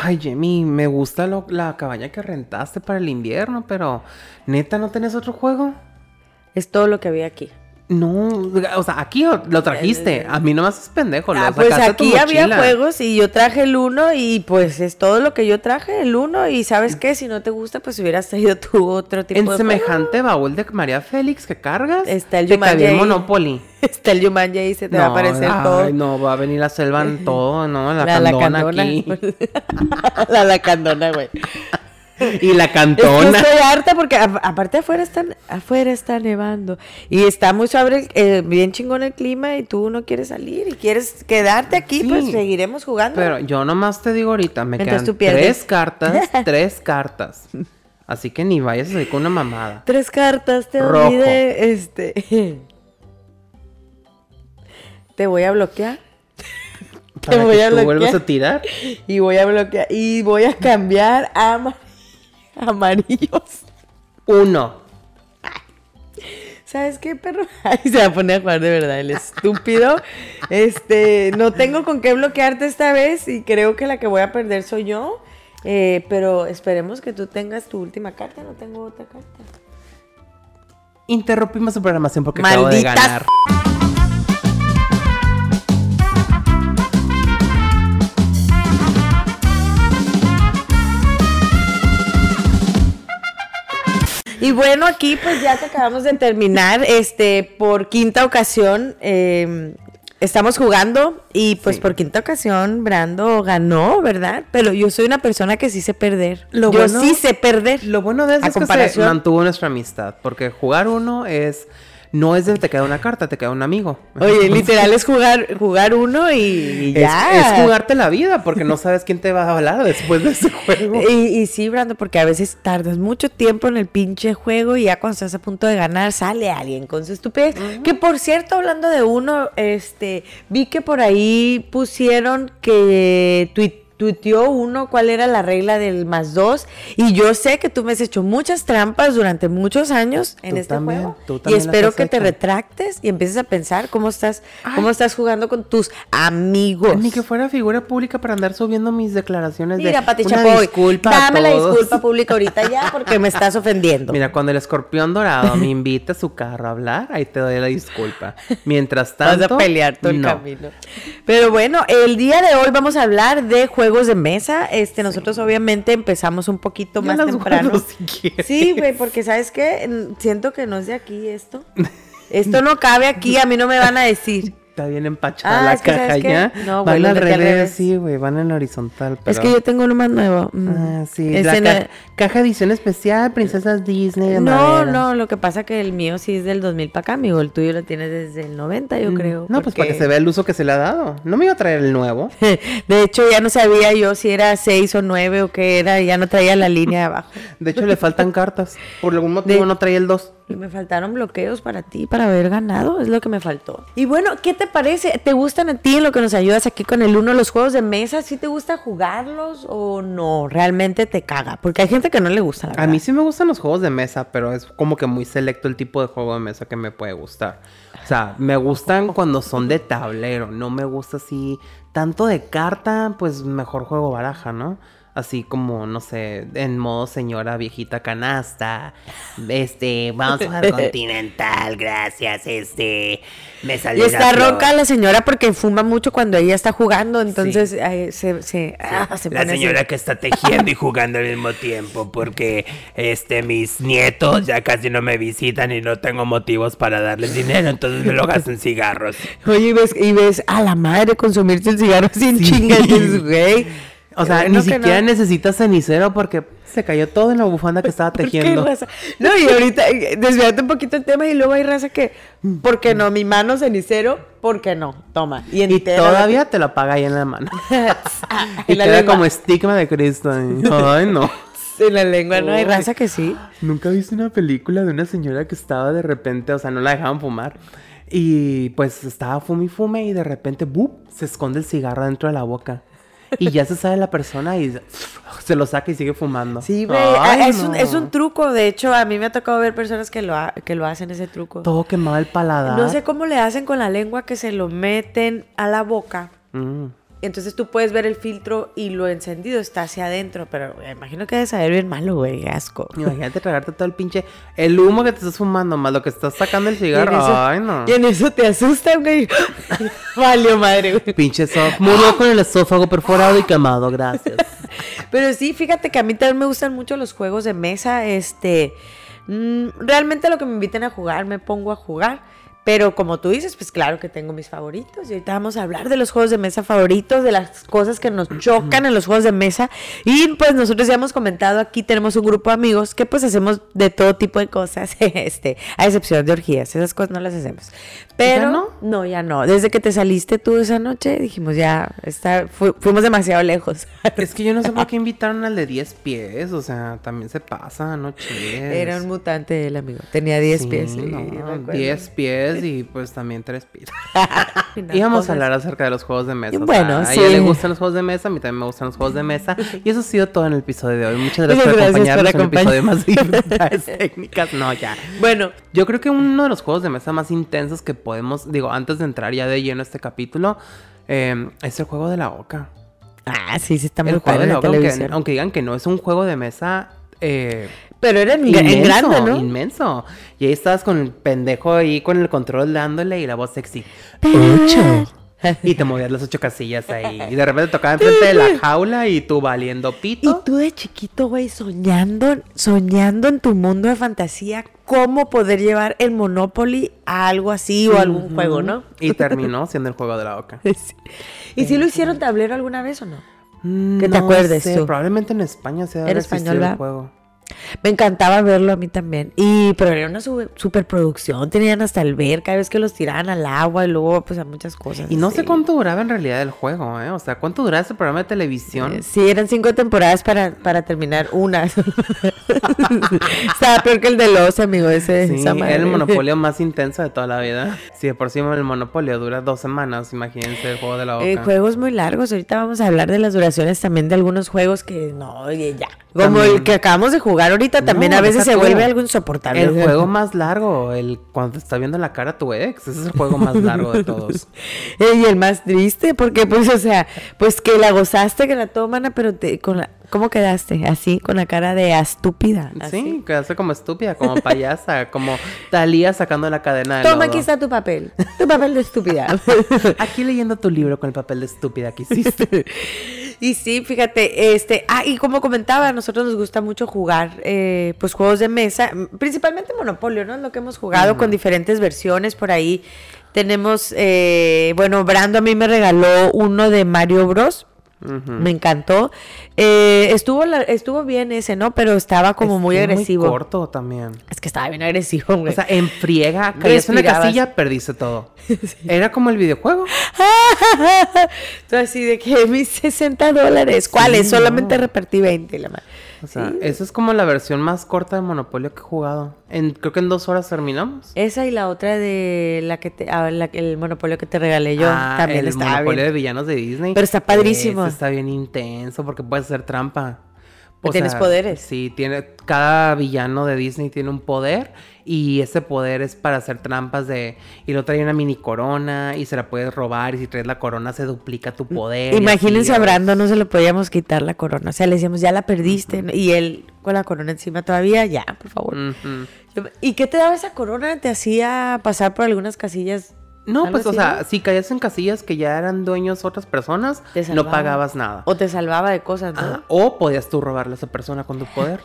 Ay, Jamie, me gusta la cabaña que rentaste para el invierno, pero neta, ¿no tenés otro juego? Es todo lo que había aquí. No, o sea, aquí lo trajiste. A mí nomás es pendejo. Ah, pues tu aquí había juegos y yo traje el uno y pues es todo lo que yo traje, el uno. Y sabes qué, si no te gusta, pues hubieras traído tú otro tipo En de semejante baúl de María Félix que cargas, Está el te cabía el Jumanji. Monopoly. Está el Yumanji y se te va a aparecer ay, todo. no, va a venir la selva en todo, ¿no? La, La candona lacandona. aquí. la lacandona, güey. y la Es que cantona. estoy harta porque a- aparte afuera están, afuera está nevando y está muy sobre, eh, bien chingón el clima y tú no quieres salir y quieres quedarte aquí, Sí. pues seguiremos jugando. Pero yo nomás te digo ahorita, me Mientras quedan tres cartas, tres cartas. Así que ni vayas a salir con una mamada. Tres cartas, te Rojo. olvidé, este. Te voy a bloquear. Te voy que a tú vuelvas bloquear. a tirar. Y voy a bloquear. Y voy a cambiar a amarillos. Uno. ¿Sabes qué, perro? Ay, se va a poner a jugar de verdad, el estúpido. Este, no tengo con qué bloquearte esta vez y creo que la que voy a perder soy yo. Eh, pero esperemos que tú tengas tu última carta. No tengo otra carta. Interrumpimos su programación porque acabo de ganar. Y bueno, aquí pues ya que acabamos de terminar, este, por quinta ocasión, eh, estamos jugando y pues Sí. por quinta ocasión Brando ganó, ¿verdad? Pero yo soy una persona que sí sé perder. Lo yo bueno- sí sé perder. Lo bueno de eso es que se mantuvo nuestra amistad. Porque jugar uno es. No es de te queda una carta, te queda un amigo. Oye, literal es jugar, jugar uno y, ya. es jugarte la vida porque no sabes quién te va a hablar después de ese juego. Y, y sí, Brando, porque a veces tardas mucho tiempo en el pinche juego y ya cuando estás a punto de ganar sale alguien con su estupidez. Que por cierto, hablando de uno, este, vi que por ahí pusieron que tui- tuiteó uno cuál era la regla del más dos y yo sé que tú me has hecho muchas trampas durante muchos años en Tú este también, juego tú y espero que te retractes y empieces a pensar cómo estás cómo estás jugando con tus amigos. Ni que fuera figura pública para andar subiendo mis declaraciones Mira, de Pati una Chapoy, disculpa a dame la todos". disculpa pública ahorita ya porque me estás ofendiendo. Mira, cuando el escorpión dorado me invita a su carro a hablar, ahí te doy la disculpa. Mientras Vas tanto, a pelear todo el no. camino. Pero bueno, el día de hoy vamos a hablar de juegos de mesa. Este, nosotros obviamente empezamos un poquito Yo más temprano. si. Sí, güey, porque sabes qué, siento que no es de aquí esto. Esto no cabe aquí, a mí no me van a decir. Está bien empachada Ah, la es que, caja ya. No, güey, van al revés, revés. sí, güey, van en horizontal. Es pero- que yo tengo uno más nuevo. Mm. Ah, sí, Es la en ca- el- caja edición especial, princesas Disney de No, madera. no, lo que pasa que el mío sí es del 2000 para acá, amigo. El tuyo lo tienes desde el 90, yo Mm, creo. No, pues para porque- que se vea el uso que se le ha dado. No me iba a traer el nuevo. De hecho, ya no sabía yo si era 6 o 9 o qué era, ya no traía la línea de abajo. De hecho, le faltan cartas. Por algún motivo De- no traía el 2. Y me faltaron bloqueos para ti, para haber ganado, es lo que me faltó. Y bueno, ¿qué te parece? ¿Te gustan a ti en lo que nos ayudas aquí con el uno los juegos de mesa? ¿Sí te gusta jugarlos o no? Realmente te caga, porque hay gente que no le gusta. La A verdad. mí sí me gustan los juegos de mesa, pero es como que muy selecto el tipo de juego de mesa que me puede gustar. O sea, me gustan cuando son de tablero, no me gusta así tanto de carta, pues mejor juego baraja, ¿no? Así como, no sé, en modo señora viejita canasta. Este, vamos a jugar continental, gracias, este. Me Y salió está una flor. roca la señora porque fuma mucho cuando ella está jugando, entonces ay, se, se, ah, se La pone así. señora que está tejiendo y jugando al mismo tiempo porque este mis nietos ya casi no me visitan y no tengo motivos para darles dinero, entonces me lo gasto en cigarros. Oye, y ves, y ves a la madre consumirse el cigarro sin chingas, dices, güey. O sea, Bueno ni siquiera no. necesitas cenicero porque se cayó todo en la bufanda que estaba ¿Por qué tejiendo. raza? No, y ahorita eh, desviarte un poquito el tema y luego hay raza que, ¿por qué no? Mi mano cenicero, ¿por qué no? Toma. Y, Y todavía te la paga ahí en la mano. y en la queda lengua. como estigma de Cristo. Ay, no. En la lengua, ¿no? Hay Ay. raza que sí. ¿Nunca viste una película de una señora que estaba de repente, o sea, no la dejaban fumar? Y pues estaba fume y fume y de repente, ¡bup! Se esconde el cigarro dentro de la boca. Y ya se sabe la persona y se lo saca y sigue fumando. Sí, güey. Ay, ah, es, un, es un truco. De hecho, a mí me ha tocado ver personas que lo, ha- que lo hacen ese truco. Todo quemado el paladar. No sé cómo le hacen con la lengua que se lo meten a la boca. Mm. Entonces tú puedes ver el filtro y lo encendido está hacia adentro, pero me imagino que debe saber bien malo, güey, asco. Imagínate tragarte todo el pinche. El humo que te estás fumando, más lo que estás sacando el cigarro. Eso- Ay, no. Y en eso te asustan, güey. Valió madre, güey. Pinche esófago. Murió con el esófago perforado y quemado, gracias. Pero sí, fíjate que a mí también me gustan mucho los juegos de mesa. Este, mm, realmente lo que me inviten a jugar, me pongo a jugar. Pero como tú dices, pues claro que tengo mis favoritos. Y ahorita vamos a hablar de los juegos de mesa favoritos, de las cosas que nos chocan en los juegos de mesa. Y pues nosotros ya hemos comentado aquí, tenemos un grupo de amigos que pues hacemos de todo tipo de cosas, este, a excepción de orgías. Esas cosas no las hacemos. Pero ¿Ya no? no, ya no. Desde que te saliste tú esa noche, dijimos ya, está, fu- fuimos demasiado lejos. Es que yo no sé por qué invitaron al de 10 pies. O sea, también se pasa, no chingues. Era un mutante el amigo. Tenía 10 Sí, pies. no, me acuerdo. 10 pies y pues también 3 pies. Unas Íbamos cosas. a hablar acerca de los juegos de mesa. o sea, Bueno, a sí. ella le gustan los juegos de mesa, a mí también me gustan los juegos de mesa. Y eso ha sido todo en el episodio de hoy. Muchas gracias por acompañarnos en un episodio más dificultades técnicas. No, ya. Bueno, Yo creo que uno de los juegos de mesa más intensos que podemos, digo, antes de entrar ya de lleno a este capítulo, eh, es el juego de la oca. ah, sí, sí, está muy El juego de la oca, aunque, aunque digan que no es un juego de mesa eh, Pero era en, en inmenso, grande, ¿no? inmenso. Y ahí estabas con el pendejo ahí con el control dándole y la voz sexy. Ocho. Y te movías las ocho casillas ahí. Y de repente tocaba enfrente de la jaula y tú valiendo Y pito. tú de chiquito, güey, soñando, soñando en tu mundo de fantasía, cómo poder llevar el Monopoly a algo así o algún juego, ¿no? Y terminó siendo el juego de la oca. Sí. ¿Y si lo hicieron tablero alguna vez o no? Mm, Que te acuerdes tú. Probablemente en España se Era español, el juego. Me encantaba verlo a mí también. Y pero era una su- superproducción, tenían hasta alberca, vez que los tiraban al agua y luego pues a muchas cosas. Y no sé cuánto duraba en realidad el juego, ¿eh? O sea, ¿cuánto duraba ese programa de televisión? Eh, Sí, eran cinco temporadas para, para terminar una. Estaba peor que el de los amigo ese. Sí, era el monopolio más intenso de toda la vida. Si de por sí el monopolio dura dos semanas, imagínense el juego de la oca. Eh, juegos muy largos. Ahorita vamos a hablar de las duraciones también de algunos juegos que no, oye, ya. Como También. el que acabamos de jugar ahorita, también No, a veces se tú. vuelve algo insoportable. El juego más largo, el cuando te está viendo la cara tu ex, ese es el juego más largo de todos. Y el más triste, porque pues, o sea, pues que la gozaste, que la toman, pero te, con la, ¿cómo quedaste? Así, con la cara de estúpida. Sí, quedaste como estúpida, como payasa, como Talía sacando la cadena de Toma, lodo. aquí está tu papel. Tu papel de estúpida. Aquí leyendo tu libro con el papel de estúpida que hiciste. Y sí, fíjate, este, ah, y como comentaba, a nosotros nos gusta mucho jugar, eh, pues juegos de mesa, principalmente Monopolio, ¿no? Es lo que hemos jugado con diferentes versiones por ahí. Tenemos, eh, bueno, Brando a mí me regaló uno de Mario Bros. Me encantó. Eh, estuvo, la- estuvo bien ese, ¿no? Pero estaba como muy es agresivo. corto también. es que estaba bien agresivo, güey. O sea, en friega, caías en una Respirabas. casilla, perdiste todo. Era como el videojuego. Tú así de que mis 60 dólares, ¿cuáles? Sí, Solamente no. repartí 20, la madre. O sea, esa es como la versión más corta de Monopolio que he jugado. En, creo que en dos horas terminamos. Esa y la otra de la que te, ah, la- el monopolio que te regalé yo Ah, también el está Monopolio bien. de villanos de Disney. Pero está padrísimo. Está bien intenso porque puedes hacer trampa. O Tienes poderes. Sí, tiene, cada villano de Disney tiene un poder y ese poder es para hacer trampas de... Y lo trae una mini corona y se la puedes robar y si traes la corona se duplica tu poder. Imagínense a no se le podíamos quitar la corona. O sea, le decíamos, ya la perdiste. Y él con la corona encima todavía, ya, por favor. ¿Y qué te daba esa corona? ¿Te hacía pasar por algunas casillas? No, pues, o sea, si caías en casillas que ya eran dueños otras personas, no pagabas nada. O te salvaba de cosas, O podías tú robarle a esa persona con tu poder.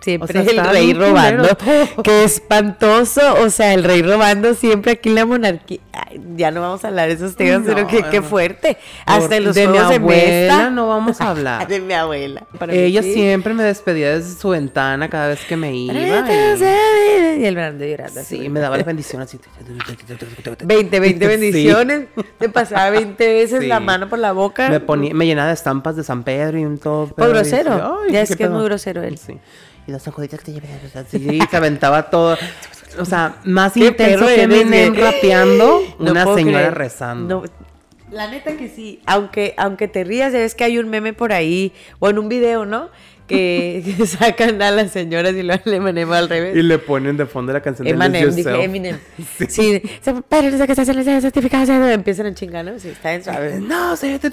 Siempre O sea, el rey robando. todo. Qué espantoso. O sea, el rey robando siempre aquí en la monarquía. Ay, ya no vamos a hablar de esos temas, No, pero qué, qué fuerte. Hasta en los de mi abuela no vamos a hablar. de mi abuela. Para mí Ella sí. siempre me despedía desde su ventana cada vez que me iba. Y, Y el Brando llorando. sí, me daba la bendición así. 20, 20 Sí. bendiciones. Te pasaba 20 veces Sí. la mano por la boca. Me, ponía, me llenaba de estampas de San Pedro y un todo. Por grosero. decía, "Ay, ya es que es pedo". muy grosero él. Sí. Y las sanjuditas que te llevé. así, y se aventaba todo. O sea, más intenso que Eminem rapeando, No una señora creer. rezando. No, La neta que sí. Aunque, aunque te rías, ya ves que hay un meme por ahí, o en un video, ¿no? Que, que sacan a las señoras y lo le Eminem al revés. Y le ponen de fondo la canción de Eminem, dije Yourself. Eminem. Sí, se- pero desde que se hacen las certificadas, empiezan a chingar, ¿no? Sí, está en suave. No, se te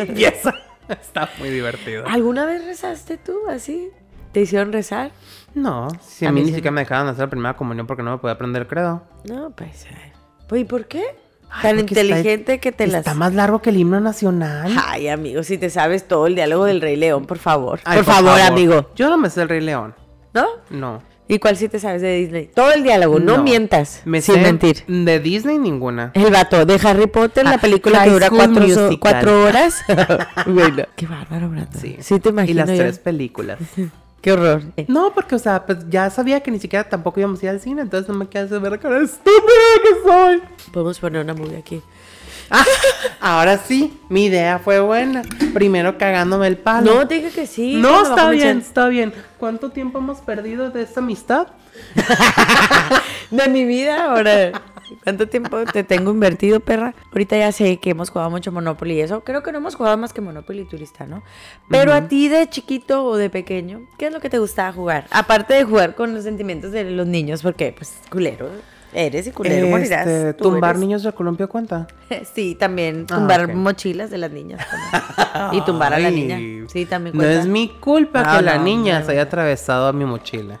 empieza. Está muy divertido. ¿Alguna vez rezaste tú así? ¿Te hicieron rezar? No, si a, mí ni siquiera me dejaban hacer la primera comunión porque no me podía aprender credo. No, pues. ay. Pues, ¿y por qué? Ay, Tan porque está- inteligente que te las. Está más largo que el himno nacional. Ay, amigo, si te sabes todo el diálogo del Rey León, por favor. Ay, por, favor, amigo. Yo no me sé el Rey León. ¿No? No. ¿Y cuál sí te sabes de Disney? Todo el diálogo, no, mientas. Me sin sé mentir. De Disney ninguna. El vato de Harry Potter, la Ah, película High que dura School cuatro, so- Musical. cuatro horas. bueno, qué bárbaro, Brandon. Sí. Sí. te imagino. Y las yo. tres películas. Qué horror. No, porque, o sea, pues ya sabía que ni siquiera tampoco íbamos a ir al cine, entonces no me queda de ver la cara estúpida que soy. Podemos poner una movie aquí. Ah, ahora sí, mi idea fue buena. Primero cagándome el palo. No, te dije que sí. No, está bien, está bien. ¿Cuánto tiempo hemos perdido de esta amistad? De mi vida, ahora. ¿Cuánto tiempo te tengo invertido, perra? Ahorita ya sé que hemos jugado mucho Monopoly y eso. Creo que no hemos jugado más que Monopoly y Turista, ¿no? Pero a ti de chiquito o de pequeño, ¿qué es lo que te gustaba jugar? Aparte de jugar con los sentimientos de los niños, porque, pues, culero eres y culero morirás. Este, tú tumbar eres. niños de columpio cuenta. Sí, también Ah, tumbar mochilas de las niñas. y tumbar a la niña. Sí, también No cuenta. es mi culpa No, que la no, niña no, se haya atravesado a mi mochila.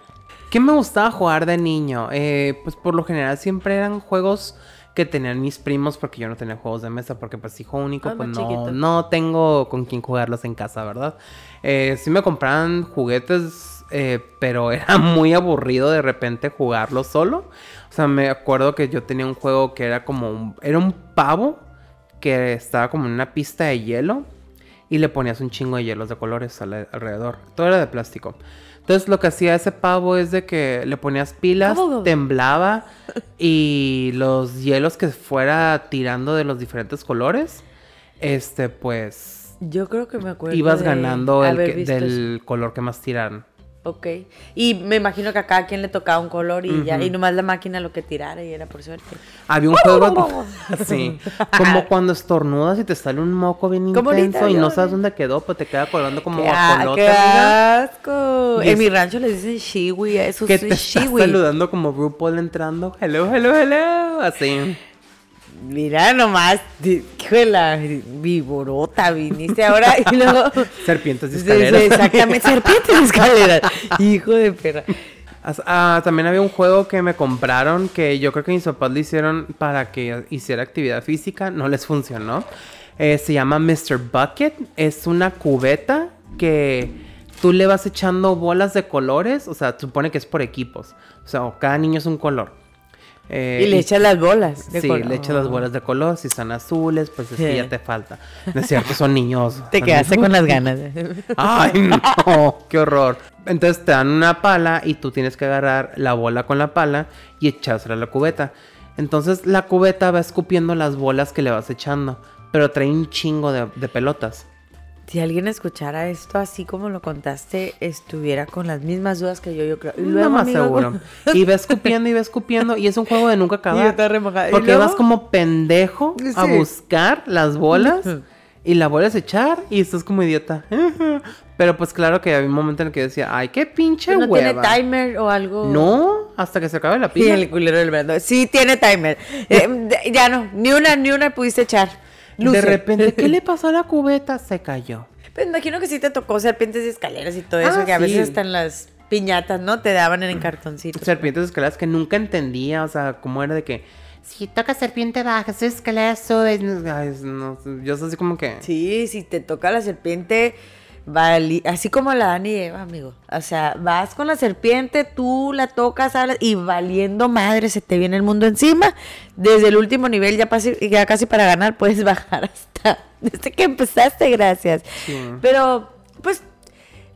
¿Qué me gustaba jugar de niño? Eh, pues por lo general siempre eran juegos que tenían mis primos porque yo no tenía juegos de mesa porque pues hijo único Ah, pues no, no tengo con quién jugarlos en casa, ¿verdad? Eh, sí me compraban juguetes eh, pero era muy aburrido de repente jugarlo solo. O sea, me acuerdo que yo tenía un juego que era como un, era un pavo que estaba como en una pista de hielo y le ponías un chingo de hielos de colores alrededor. Todo era de plástico. Entonces lo que hacía ese pavo es de que le ponías pilas, temblaba y los hielos que fuera tirando de los diferentes colores, este pues Yo creo que me acuerdo. ibas ganando el que- del color que más tiraran. Ok. Y me imagino que a cada quien le tocaba un color y ya, y nomás la máquina lo que tirara y era por suerte. Había un juego así, como cuando estornudas y te sale un moco bien intenso y no sabes dónde quedó, pues te queda colgando como ¡Qué, a- guajolote, qué asco! En es- mi rancho les dicen shiwi, a eso Que te shiwi. saludando como RuPaul entrando. Hello, hello, hello. Así. Mira nomás, hijo de la viborota, viniste ahora y luego... Serpientes sí, escaleras. exactamente, serpientes y escaleras. Hijo de perra. Ah, también había un juego que me compraron que yo creo que mis papás le hicieron para que hiciera actividad física. No les funcionó. Eh, se llama Mr. Bucket. Es una cubeta que tú le vas echando bolas de colores. O sea, supone que es por equipos. O sea, cada niño es un color. Eh, Y le echas las bolas. de sí, color. le echas las bolas de color. Si están azules, pues es que Sí. ya te falta. No es cierto, son niños. Te quedaste con las ganas. Ay, no, qué horror. Entonces te dan una pala y tú tienes que agarrar la bola con la pala y echársela a la cubeta. Entonces la cubeta va escupiendo las bolas que le vas echando, pero trae un chingo de, de pelotas. Si alguien escuchara esto así como lo contaste, estuviera con las mismas dudas que yo, yo creo. Y No más amigo, seguro. Y va escupiendo y va escupiendo y es un juego de nunca Y yo acabar. estaba remojada. ¿Y Porque luego? vas como pendejo a Sí. buscar las bolas y la vuelves a echar y estás como idiota. Pero pues claro que había un momento en el que decía, ay, qué pinche ¿No hueva. tiene timer o algo? No, hasta que se acabe la Sí, pila. el culero del Brando. Sí, tiene timer. Eh, ya no, ni una, ni una pudiste echar. Luce. De repente, ¿qué le pasó a la cubeta? Se cayó. Pues imagino que sí te tocó serpientes y escaleras y todo eso, Ah, que a veces en las piñatas, ¿no? Te daban en cartoncitos. Serpientes escaleras que nunca entendía, o sea, cómo era de que si toca serpiente baja, su escalera sube. Ay, no, yo soy así como que. Sí, si te toca la serpiente, vali- así como la Dani y Eva, amigo. O sea, vas con la serpiente, tú la tocas, hablas, y valiendo madre, se te viene el mundo encima. Desde el último nivel, ya, pasi- ya casi para ganar, puedes bajar hasta desde que empezaste, gracias. Sí. Pero, pues,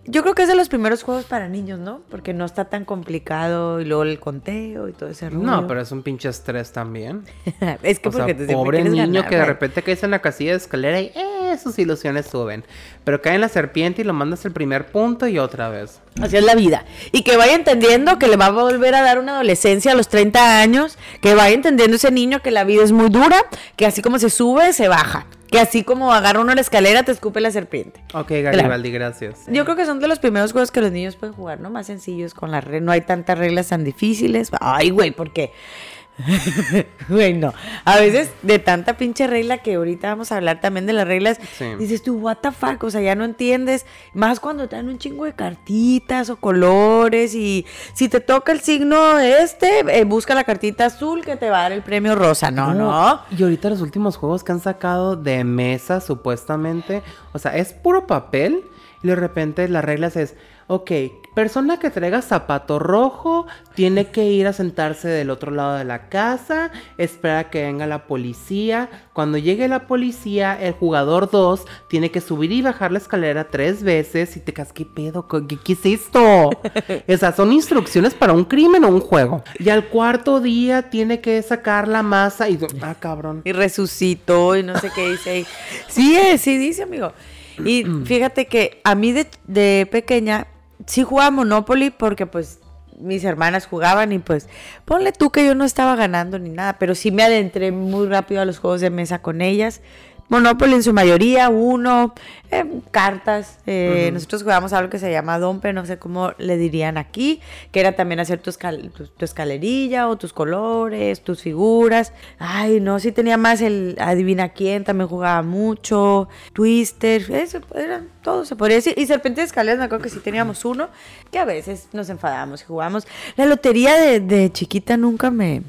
Yo creo que es de los primeros juegos para niños, ¿no? Porque no está tan complicado y luego el conteo y todo ese rollo. No, pero es un pinche estrés también. es que O sea, porque te siempre pobre niño ganar, que de repente caes en la casilla de escalera y eh, sus ilusiones suben. Pero cae en la serpiente y lo mandas el primer punto y otra vez. Así es la vida. Y que vaya entendiendo que le va a volver a dar una adolescencia a los 30 años, que vaya entendiendo ese niño que la vida es muy dura, que así como se sube, se baja. Que así como agarra uno la escalera, te escupe la serpiente. Ok, Garibaldi, gracias. Yo creo que son de los primeros juegos que los niños pueden jugar, ¿no? Más sencillos, con las reglas. No hay tantas reglas tan difíciles. Ay, güey, ¿por qué? Güey, no. A veces de tanta pinche regla que ahorita vamos a hablar también de las reglas, Sí. dices tú, what the fuck, o sea, ya no entiendes. Más cuando traen un chingo de cartitas o colores y si te toca el signo este, eh, busca la cartita azul que te va a dar el premio rosa. No, no. Y ahorita los últimos juegos que han sacado de mesa, supuestamente, o sea, es puro papel y de repente las reglas es, ok, persona que traiga zapato rojo tiene que ir a sentarse del otro lado de la casa, espera que venga la policía. Cuando llegue la policía, el jugador 2 tiene que subir y bajar la escalera tres veces y te quedas, ¿qué pedo? ¿Qué, qué es esto? Esas son instrucciones para un crimen o un juego. Y al cuarto día tiene que sacar la masa y... Ah, cabrón. y resucitó y no sé qué dice ahí. Sí, es, sí dice, amigo. Y fíjate que a mí de, de pequeña sí jugaba Monopoly porque pues mis hermanas jugaban y pues ponle tú que yo no estaba ganando ni nada, pero sí me adentré muy rápido a los juegos de mesa con ellas. Monopoly en su mayoría, uno, eh, cartas. eh, Nosotros jugábamos algo que se llama Dompe, no sé cómo le dirían aquí, que era también hacer tu, escal- tu, tu escalerilla o tus colores, tus figuras. Ay, no, sí tenía más el Adivina quién, también jugaba mucho, Twister, eso, eran todo, se podría decir. Y Serpiente de Escaleras, me acuerdo que sí teníamos uno, que a veces nos enfadábamos y jugábamos. La lotería de, de chiquita nunca me,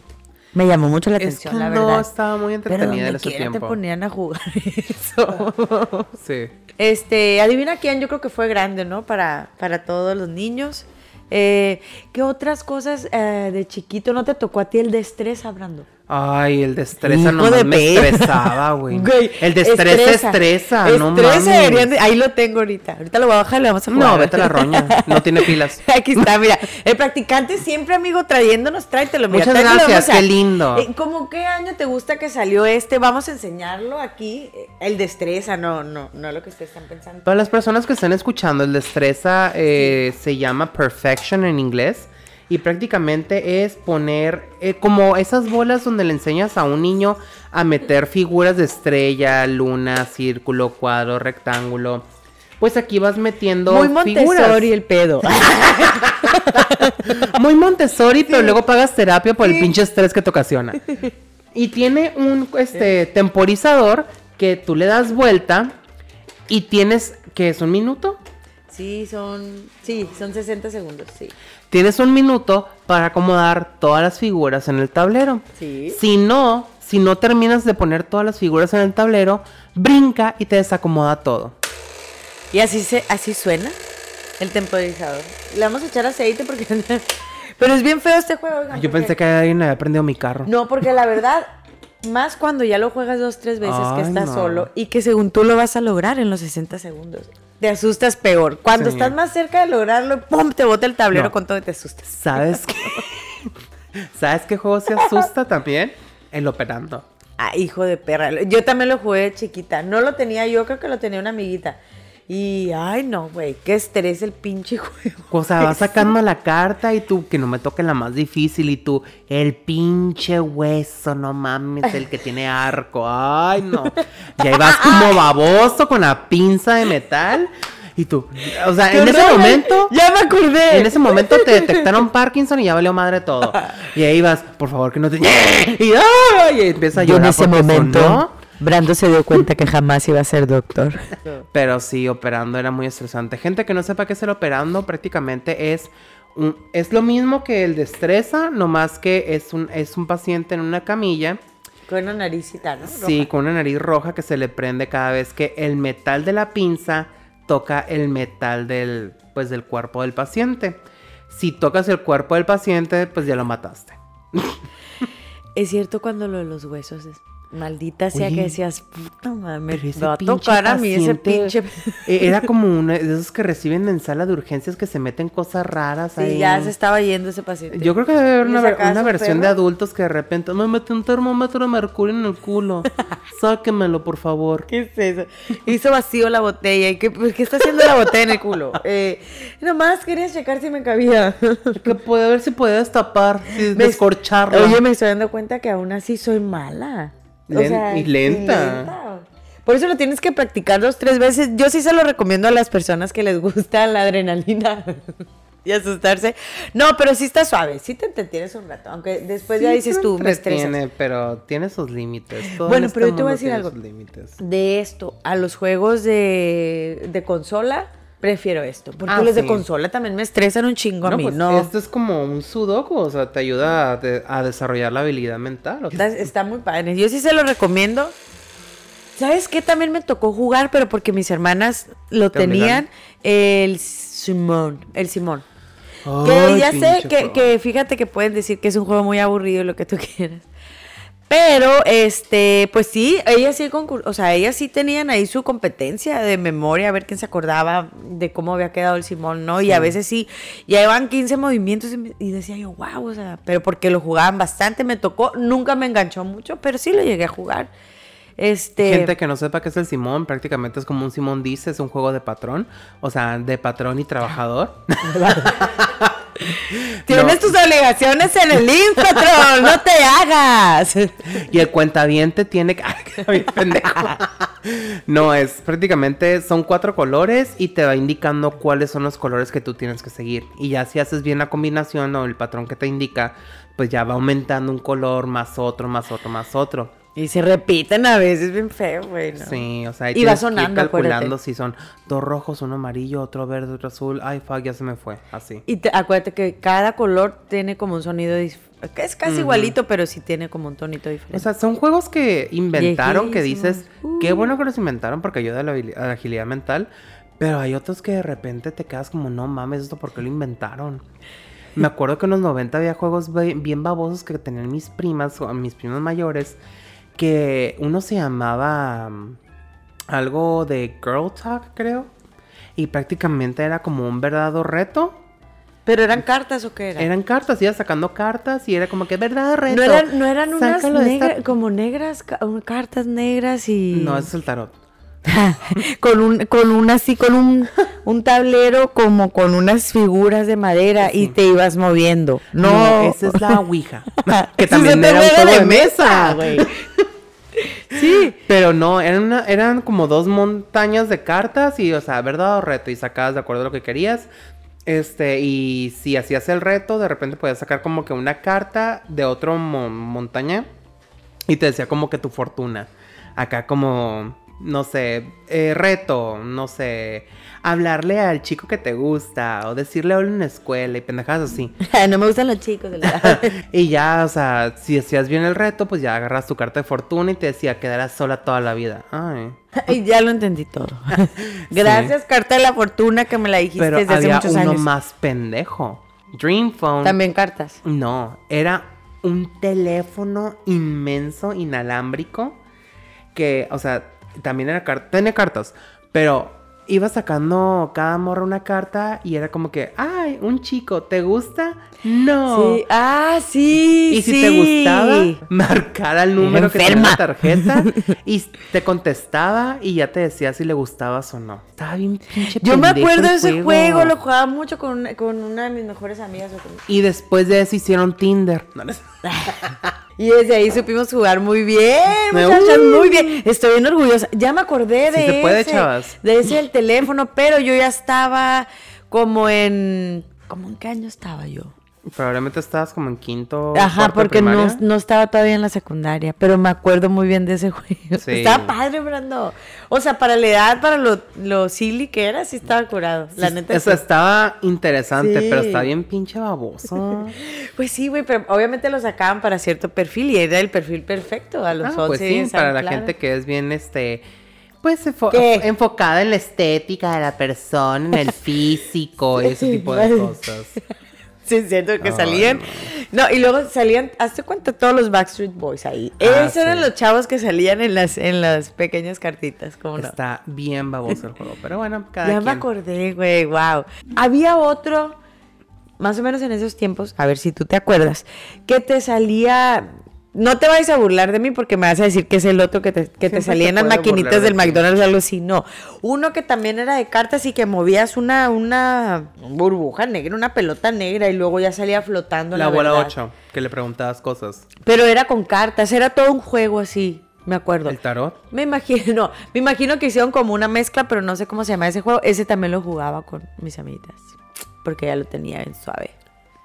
me llamó mucho la Es atención, que la no, verdad. estaba muy entretenida en ese quiera te tiempo. ponían a jugar eso. Sí. Este, adivina quién, yo creo que fue grande, ¿no? Para, para todos los niños. Eh, ¿Qué otras cosas eh, de chiquito no te tocó a ti el destreza, Brando? Ay, el destreza nomás de me estresaba, güey. Güey, El destreza estresa, no Estresa mames. deberían de- ahí lo tengo ahorita. Ahorita lo voy a bajar y lo vamos a jugar. No, vete a la roña. No tiene pilas. Aquí está, mira. El practicante siempre, amigo, trayéndonos, tráetelo. Mira, Muchas tráetelo, gracias, a- qué lindo. Eh, ¿Cómo qué año te gusta que salió este? Vamos a enseñarlo aquí. Eh, El destreza, no, no, no lo que ustedes están pensando. Para las personas que están escuchando, el destreza eh, se llama perfection en inglés. Y prácticamente es poner eh, como esas bolas donde le enseñas a un niño a meter figuras de estrella, luna, círculo, cuadro, rectángulo. Pues aquí vas metiendo Muy figuras. Montessori el pedo. Muy Montessori, pero luego pagas terapia por el pinche estrés que te ocasiona. Y tiene un este temporizador que tú le das vuelta y tienes que es un minuto. Sí, son, sí, son 60 segundos, sí. Tienes un minuto para acomodar todas las figuras en el tablero. Sí. Si no, si no terminas de poner todas las figuras en el tablero, brinca y te desacomoda todo. Y así se, así suena el temporizador. Le vamos a echar aceite porque... Pero es bien feo este juego. oigan, Yo porque- pensé que alguien había prendido mi carro. No, porque la verdad, más cuando ya lo juegas dos, tres veces que estás no. solo y que según tú lo vas a lograr en los 60 segundos. Te asustas peor. Cuando Sí. estás más cerca de lograrlo, ¡pum! Te bota el tablero No. con todo y te asustas. ¿Sabes qué? ¿Sabes qué juego se asusta también? El operando. Ah, hijo de perra. Yo también lo jugué de chiquita. No lo tenía yo, creo que lo tenía una amiguita. Y, ay, no, güey, qué estrés el pinche juego. O sea, vas sacando la carta y tú, que no me toque la más difícil, y tú, el pinche hueso, no mames, el que tiene arco. Ay, no. Y ahí vas como baboso con la pinza de metal. Y tú, o sea, en ¡Qué ese momento, Ya me acordé. en ese momento te detectaron Parkinson y ya valió madre todo. Y ahí vas, por favor, que no te. Y, ay, y empieza a Yo en llorar ese momento, sonó. Brando se dio cuenta que jamás iba a ser doctor. Pero sí, operando era muy estresante. Gente que no sepa qué es el operando, prácticamente es un- es lo mismo que el destreza, nomás que es un, es un paciente en una camilla. Con una naricita, ¿no? Sí, Roja. con una nariz roja que se le prende cada vez que el metal de la pinza toca el metal del, pues, del cuerpo del paciente. Si tocas el cuerpo del paciente, pues ya lo mataste. Es cierto cuando lo de los huesos es... Maldita sea Oye, que decías, puta ese me va a tocar a mí ese pinche. eh, Era como uno de esos que reciben en sala de urgencias que se meten cosas raras Sí, ahí. ya se estaba yendo ese paciente. Yo creo que debe haber ¿Y una, versión de adultos que de repente me metí un termómetro de mercurio en el culo. Sáquemelo, por favor. ¿Qué es eso? Hizo vacío la botella. ¿Y qué, ¿qué está haciendo la botella en el culo? Eh, nomás quería checar si me cabía. Que puede ver si puede destapar, si Me- descorcharla. Oye, me estoy dando cuenta que aún así soy mala. Len- sea, y lenta. Por eso lo tienes que practicar dos, tres veces. Yo sí se lo recomiendo a las personas que les gusta la adrenalina y asustarse. No, pero sí está suave. Sí te entretienes un rato. Aunque después ya Sí, dices se tú, me pero tiene sus límites. Todo en Bueno, este pero yo te voy a decir algo. De esto a los juegos de, de consola, prefiero esto. Porque Ah, los de consola también me estresan un chingo a No, mí. pues, no. Esto es como un sudoku, o sea, te ayuda a, de- a desarrollar la habilidad mental. Está, está muy padre. Yo sí se lo recomiendo. ¿Sabes qué? También me tocó jugar, pero porque mis hermanas lo tenían. El Simón. El Simón. Que ya sé que, que fíjate que pueden decir que es un juego muy aburrido, lo que tú quieras. Pero, este, pues sí, ellas sí, concur- o sea, ellas sí tenían ahí su competencia de memoria, a ver quién se acordaba de cómo había quedado el Simón, ¿no? Y a veces sí, ya iban 15 movimientos y, me- y decía yo, wow, o sea, pero porque lo jugaban bastante, me tocó, nunca me enganchó mucho, pero sí lo llegué a jugar. Este, Gente que no sepa qué es el Simón, prácticamente es como un Simón dice, es un juego de patrón, o sea, de patrón y trabajador. tienes no. tus obligaciones en el IMSS, patrón, no te hagas. y el cuentaviente tiene que... Ay. No, es prácticamente, son cuatro colores y te va indicando cuáles son los colores que tú tienes que seguir. Y ya si haces bien la combinación o el patrón que te indica, pues ya va aumentando un color, más otro, más otro, más otro. Y se repiten a veces bien feo, güey. ¿no? Sí, o sea, Y va tienes que ir sonando, calculando acuérdate. si son dos rojos, uno amarillo, otro verde, otro azul. Ay, fuck, ya se me fue. Así. Y te- acuérdate que cada color tiene como un sonido que es casi igualito, pero sí tiene como un tonito diferente. O sea, son juegos que inventaron que dices, qué Uh. bueno que los inventaron porque ayuda a la, habili- a la agilidad mental, pero hay otros que de repente te quedas como, no mames, esto por qué lo inventaron. Me acuerdo que en los 90 había juegos bien babosos que tenían mis primas o mis primas mayores, que uno se llamaba mm, algo de Girl Talk, creo, y prácticamente era como un verdadero reto. ¿Pero eran cartas o qué era? Eran cartas, ibas sacando cartas y era como que verdadero reto. no eran, no eran unas esta- negra- como negras, cartas negras y... No, ese es el tarot. con un, con un así, con un, un tablero como con unas figuras de madera y te ibas moviendo. No, esa es la Ouija. que también era un juego de de mesa. güey. Sí. Pero no, eran, una- eran como dos montañas de cartas y, o sea, verdad o reto. Y sacabas de acuerdo a lo que querías. Este, y si hacías el reto, de repente podías sacar como que una carta de otra montaña. Y te decía como que tu fortuna. Acá como, no sé, eh, reto, no sé, hablarle al chico que te gusta. O decirle hola en la escuela y pendejadas así. no me gustan los chicos. Y ya, o sea, si hacías bien el reto, pues ya agarras tu carta de fortuna y te decía quedarás sola toda la vida. Ay. Y ya lo entendí todo. Gracias, carta de la fortuna, que me la dijiste Pero desde hace había muchos uno años. más pendejo. Dream Phone. También cartas. No, era un teléfono inmenso, inalámbrico, que, o sea, también era carta, tenía cartas, pero iba sacando cada morra una carta y era como que, ay, un chico, ¿te gusta? No. Sí. Ah, sí. Y si te gustaba, marcara el número que tenía en la tarjeta y te contestaba y ya te decía si le gustabas o no. Estaba bien pinche Yo me acuerdo el de ese juego, lo jugaba mucho con una, con una de mis mejores amigas. Y después de eso hicieron Tinder. No, no es- Y desde ahí supimos jugar muy bien, Me- muchachas, Uy. muy bien. Estoy bien orgullosa. Ya me acordé de Sí se ese, puede, chavas. de ese del teléfono, pero yo ya estaba como en... ¿Cómo en qué año estaba yo? Probablemente estabas como en quinto. Ajá, porque no, no estaba todavía en la secundaria, pero me acuerdo muy bien de ese juego. Sí. Estaba padre, Brando. O sea, para la edad, para lo, lo silly que era, sí estaba curado. La Sí, neta. O sea, sí. estaba interesante, pero está bien pinche baboso. Pues sí, güey, pero obviamente lo sacaban para cierto perfil y era el perfil perfecto a los Ah, 11 pues sí, 10 para la gente que es bien, este, pues enfo- ¿Qué? enfocada en la estética de la persona, en el físico y ese tipo de cosas. Sí, es cierto que salían. No, y luego salían, hazte cuenta, todos los Backstreet Boys ahí. Ah, Esos eran los chavos que salían en las, en las pequeñas cartitas, ¿cómo no? Está bien baboso el juego, pero bueno, cada Ya quien. me acordé, güey, wow. Había otro, más o menos en esos tiempos, a ver si tú te acuerdas, que te salía. No te vayas a burlar de mí porque me vas a decir que es el otro que te, que te salía en las maquinitas de del. McDonald's o algo así. No. Uno que también era de cartas y que movías una, una burbuja negra, una pelota negra y luego ya salía flotando. La bola verdad. 8, que le preguntabas cosas. Pero era con cartas, era todo un juego así, me acuerdo. El tarot. Me imagino, me imagino que hicieron como una mezcla, pero no sé cómo se llama ese juego. Ese también lo jugaba con mis amigas, porque ya lo tenía en suave.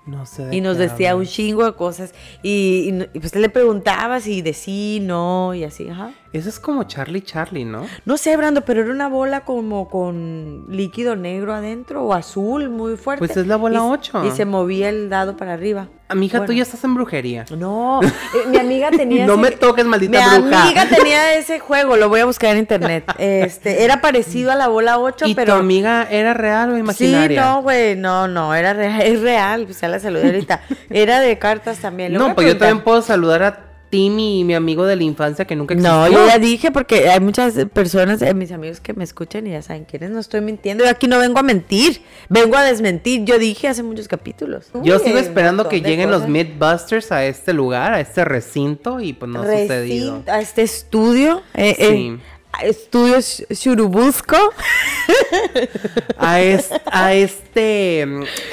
No sé. Y nos decía un chingo de cosas. Y, y no- y pues le preguntabas y de sí, no, y así, ajá. Eso es como Charlie Charlie, ¿no? No sé, Brando, pero era una bola como con líquido negro adentro o azul muy fuerte. Pues es la bola Y- ocho. Y se movía el dado para arriba. Amiga, tú ya estás en brujería. No, eh, mi amiga tenía. No ese- me toques, maldita mi bruja. amiga tenía ese juego, lo voy a buscar en internet. Este, era parecido a la bola 8, ¿Y pero. tu amiga era real o imaginaria? Sí, no, güey, no, no, era real, es real, pues ya la saludé ahorita. Era de cartas también. No, pues yo también puedo saludar a Timmy, mi amigo de la infancia que nunca existió. No, yo ya dije porque hay muchas personas, eh, mis amigos que me escuchan y ya saben quiénes, no estoy mintiendo. Yo aquí no vengo a mentir, vengo a desmentir. Yo dije hace muchos capítulos. Yo Uy, sigo esperando que lleguen los. Mythbusters a este lugar, a este recinto, y pues no ha sucedido. A este estudio, eh, eh, Sí. a estudios Churubusco. A, es- a este,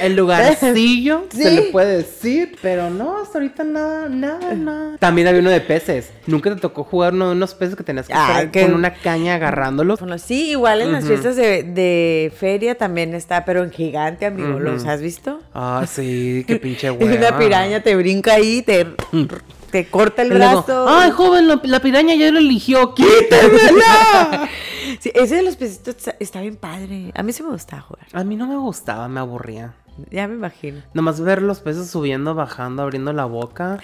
el lugarcillo, se le puede decir, pero no, hasta ahorita nada, nada, nada. También había uno de peces. ¿Nunca te tocó jugar uno de unos peces que tenías que Ah, estar que- con una caña agarrándolos? Bueno, sí, igual en las fiestas de, de feria también está, pero en gigante, amigo. ¿Los has visto? Ah, sí, qué pinche hueva. Una piraña te brinca ahí, te, te corta el luego, brazo. Ay, joven, la, la piraña ya lo eligió. ¡Quítemela! Sí, ese de los pesitos está, está bien padre. A mí sí me gustaba jugar. A mí no me gustaba, me aburría. Ya me imagino. Nomás ver los peces subiendo, bajando, abriendo la boca.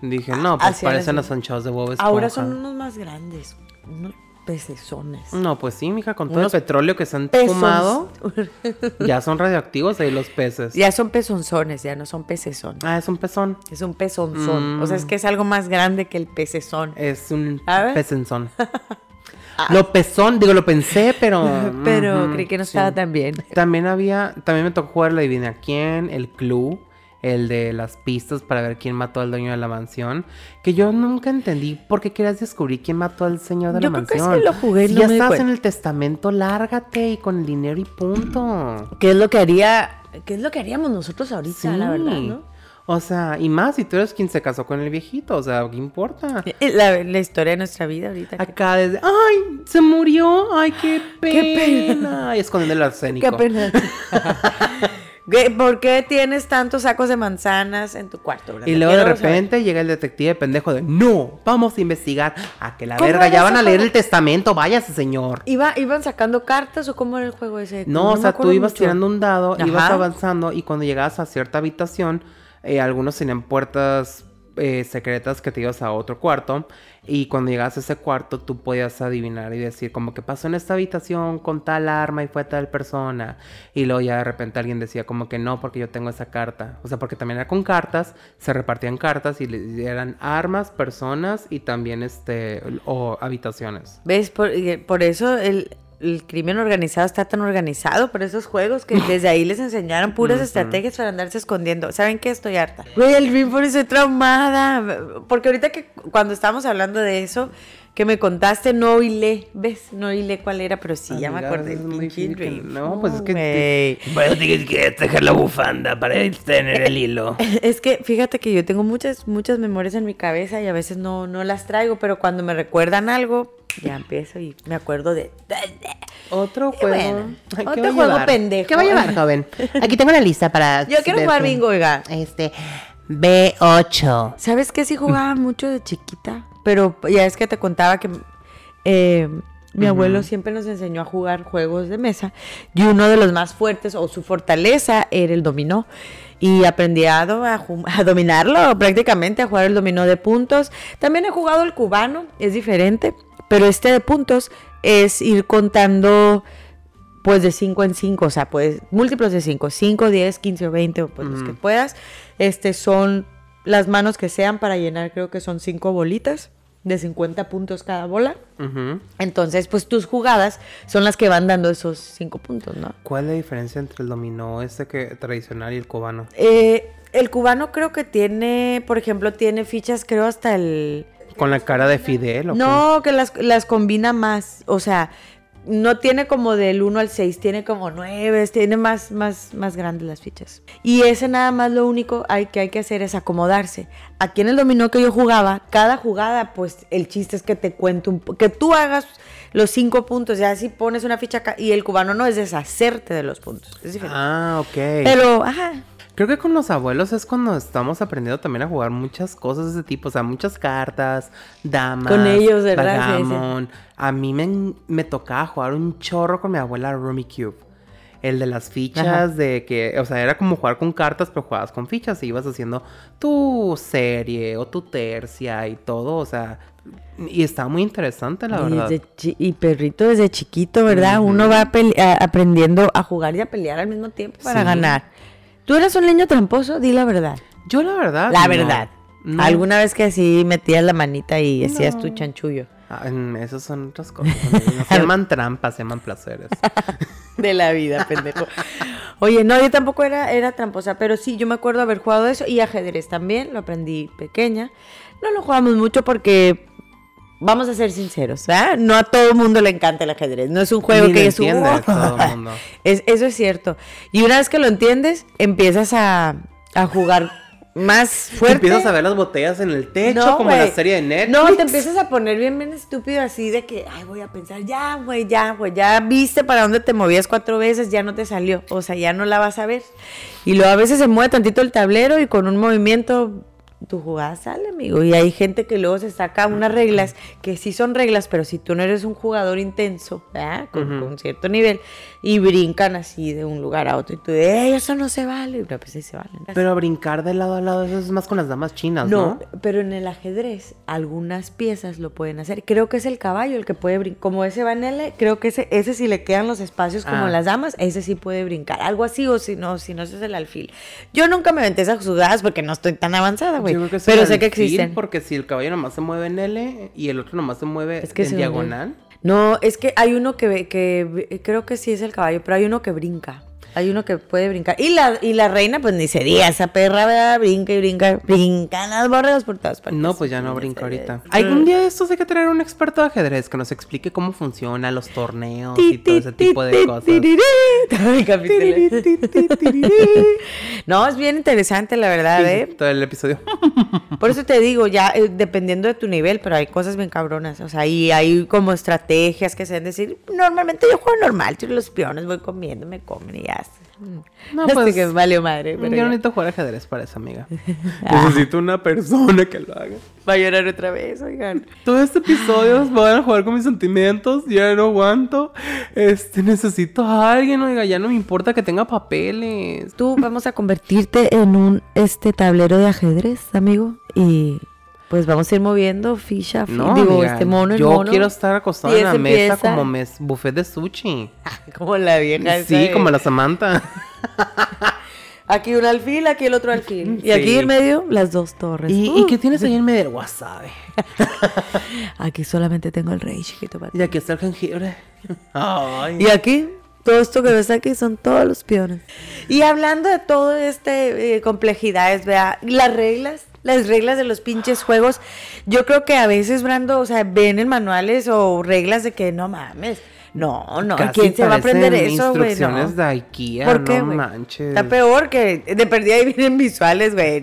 Dije, no, pues parecen los anchados de huevo Ahora son unos más grandes, unos pecesones. No, pues sí, mija, con todo Unos el petróleo que se han fumado, ya son radioactivos ahí los peces. ya son pezonzones, ya no son pecesones. Ah, es un pezón. Es un pezonzón. Mm. O sea, es que es algo más grande que el pecezón. Es un A ver. pezenzón. Lo pezón, digo, lo pensé, pero... Pero creí que no sí. estaba tan bien. También había, también me tocó jugar la Adivina quién, el Clue, el de las pistas para ver quién mató al dueño de la mansión. Que yo nunca entendí por qué querías descubrir quién mató al señor de Yo la creo que mansión. sí lo jugué Si no ya me estás en el testamento, lárgate y con el dinero y punto. ¿Qué es lo que haría? ¿Qué es lo que haríamos nosotros ahorita, Sí. la verdad, no? O sea, y más si tú eres quien se casó con el viejito, o sea, ¿qué importa? La, la historia de nuestra vida ahorita. que- Acá desde, ay, se murió, ay, qué pena. Qué pena. Y escondiendo el arsénico. Qué pena. ¿Qué- ¿Por qué tienes tantos sacos de manzanas en tu cuarto? Y luego de saber. repente llega el detective pendejo de, no, vamos a investigar. A que la ¿Cómo verga, ya van a leer el testamento, váyase señor. ¿Iba, ¿Iban sacando cartas o cómo era el juego ese? No, o me sea, tú ibas mucho. tirando un dado, ibas avanzando y cuando llegabas a cierta habitación, eh, algunos tenían puertas eh, secretas que te ibas a otro cuarto y cuando llegabas a ese cuarto tú podías adivinar y decir como que pasó en esta habitación con tal arma y fue tal persona y luego ya de repente alguien decía como que no porque yo tengo esa carta, o sea, porque también era con cartas, se repartían cartas y eran armas, personas y también este o habitaciones. ¿Ves? Por, y por eso el, el crimen organizado está tan organizado, por esos juegos que desde ahí les enseñaron puras estrategias para andarse escondiendo. ¿Saben qué? Estoy harta. Güey, el Dreamforce estoy traumada. Porque ahorita que cuando estábamos hablando de eso, que me contaste, no oíle. ¿Ves? No oíle cuál era, pero sí, ya me acordé. es el muy pinche Dream. no, pues es que- güey. Bueno, tienes que dejar la bufanda para tener el hilo. Es que fíjate que yo tengo muchas, muchas memorias en mi cabeza y a veces no, no las traigo, pero cuando me recuerdan algo, ya empiezo y me acuerdo de... Otro juego. bueno, Ay, ¿qué otro juego llevar? pendejo. ¿Qué va a llevar, joven? Aquí tengo la lista para. Yo quiero jugar bingo, oiga. Este. B8. ¿Sabes qué? Sí jugaba mucho de chiquita, pero ya es que te contaba que eh, mi abuelo siempre nos enseñó a jugar juegos de mesa y uno de los más fuertes o su fortaleza era el dominó. Y aprendí a, do- a ju- a dominarlo prácticamente, a jugar el dominó de puntos. También he jugado el cubano, es diferente, pero este de puntos es ir contando pues de 5 en 5, o sea, pues múltiplos de 5, 5, 10, 15 o 20, o pues los que puedas. Este son las manos que sean para llenar, creo que son 5 bolitas de 50 puntos cada bola. Entonces, pues tus jugadas son las que van dando esos 5 puntos, ¿no? ¿Cuál es la diferencia entre el dominó este que tradicional y el cubano? Eh, el cubano creo que tiene, por ejemplo, tiene fichas, creo, hasta el... ¿Con la cara de Fidel o qué? No, que las, las combina más, o sea, no tiene como del 1 al 6, tiene como 9, tiene más, más, más grandes las fichas. Y ese nada más lo único hay, que hay que hacer es acomodarse. Aquí en el dominó que yo jugaba, cada jugada, pues el chiste es que te cuento un que tú hagas los 5 puntos, ya si pones una ficha acá, y el cubano no es deshacerte de los puntos, es diferente. Ah, ok. Pero, ajá, Creo que con los abuelos es cuando estamos aprendiendo también a jugar muchas cosas de ese tipo. O sea, muchas cartas, damas. Con ellos, ¿verdad? A mí me, me tocaba jugar un chorro con mi abuela Rummy Cube. El de las fichas, Ajá. de que, o sea, era como jugar con cartas, pero jugabas con fichas y ibas haciendo tu serie o tu tercia y todo, o sea, y está muy interesante, la Y, verdad. y perrito desde chiquito, ¿verdad? Uno va a- aprendiendo a jugar y a pelear al mismo tiempo para Sí. ganar. ¿Tú eras un niño tramposo? Di la verdad. Yo, la verdad. La no. verdad. No. ¿Alguna vez que así metías la manita y hacías tu chanchullo? Ah, esas son otras cosas. No se llaman trampas, se llaman placeres. De la vida, pendejo. Oye, no, yo tampoco era, era tramposa, pero sí, yo me acuerdo haber jugado eso y ajedrez también, lo aprendí pequeña. No lo jugamos mucho porque, vamos a ser sinceros, ¿verdad? No a todo el mundo le encanta el ajedrez, no es un juego Ni que es "Wow". todo el mundo. Es- eso es cierto. Y una vez que lo entiendes, empiezas a, a jugar más Te fuerte. empiezas a ver las botellas en el techo, No, como en la serie de Netflix. No, te empiezas a poner bien, bien estúpido así de que, ay, voy a pensar, ya, güey, ya, güey, ya viste para dónde te movías cuatro veces, ya no te salió, o sea, ya no la vas a ver. Y luego a veces se mueve tantito el tablero y con un movimiento tu jugada sale, amigo. Y hay gente que luego se saca unas reglas que sí son reglas, pero si tú no eres un jugador intenso, ¿verdad? Con, con cierto nivel, y brincan así de un lugar a otro, y tú, ¡eh, eso no se vale! Pero pues sí se vale. Pero brincar de lado a lado, eso es más con las damas chinas, ¿no? No, pero en el ajedrez algunas piezas lo pueden hacer. Creo que es el caballo el que puede brincar. Como ese va en L, creo que ese, ese si le quedan los espacios como Ah. las damas, ese sí puede brincar. Algo así, o si no, si no, ese es el alfil. Yo nunca me aventé esas jugadas porque no estoy tan avanzada, güey. Pero sé que existen. Porque si el caballo nomás se mueve en L y el otro nomás se mueve Es que en diagonal. No, es que hay uno que, que creo que sí es el caballo, pero hay uno que brinca. Hay uno que puede brincar. Y la, y la reina, pues ni se diga, esa perra, ¿verdad? Brinca y brinca. Brincan las borregas por todas partes. No, pues ya no brinca ahorita. Algún día de estos hay que traer un experto de ajedrez que nos explique cómo funciona los torneos y todo ese tipo de cosas. No, es bien interesante, la verdad, ¿eh? Todo el episodio. Por eso te digo, ya eh, dependiendo de tu nivel, pero hay cosas bien cabronas. O sea, y hay como estrategias que se deben decir. Normalmente yo juego normal, tiro los peones, voy comiendo, me comen y ya. No, Así pues, que valió madre. Pero Yo ya. no necesito jugar ajedrez para eso, amiga. Necesito una persona que lo haga. Va a llorar otra vez, oigan. Todo este episodio van a jugar con mis sentimientos. Ya no aguanto. Este, necesito a alguien, oiga. Ya no me importa que tenga papeles. Tú vamos a convertirte en un este tablero de ajedrez, amigo. Y pues vamos a ir moviendo ficha, fi- No, digo, este mono, el yo mono. quiero estar acostado en la mesa empieza- como mes buffet de sushi. Como la vieja. esa Sí, de- como la Samantha. Aquí un alfil, aquí el otro alfil. Y aquí en medio, las dos torres. ¿Y, Uh, ¿y qué tienes ahí en medio del wasabi? Aquí solamente tengo el rey, chiquito. para ti. Y aquí está el jengibre. Ay. Y aquí, todo esto que ves aquí son todos los peones. Y hablando de todo este eh, complejidades, vea, las reglas, las reglas de los pinches juegos, yo creo que a veces, Brando, o sea, ven en manuales o reglas de que no mames. No, no, Casi ¿quién se va a aprender eso, güey? instrucciones No. de IKEA, ¿Por qué, no güey? manches. Está peor que de perdida ahí vienen visuales, güey.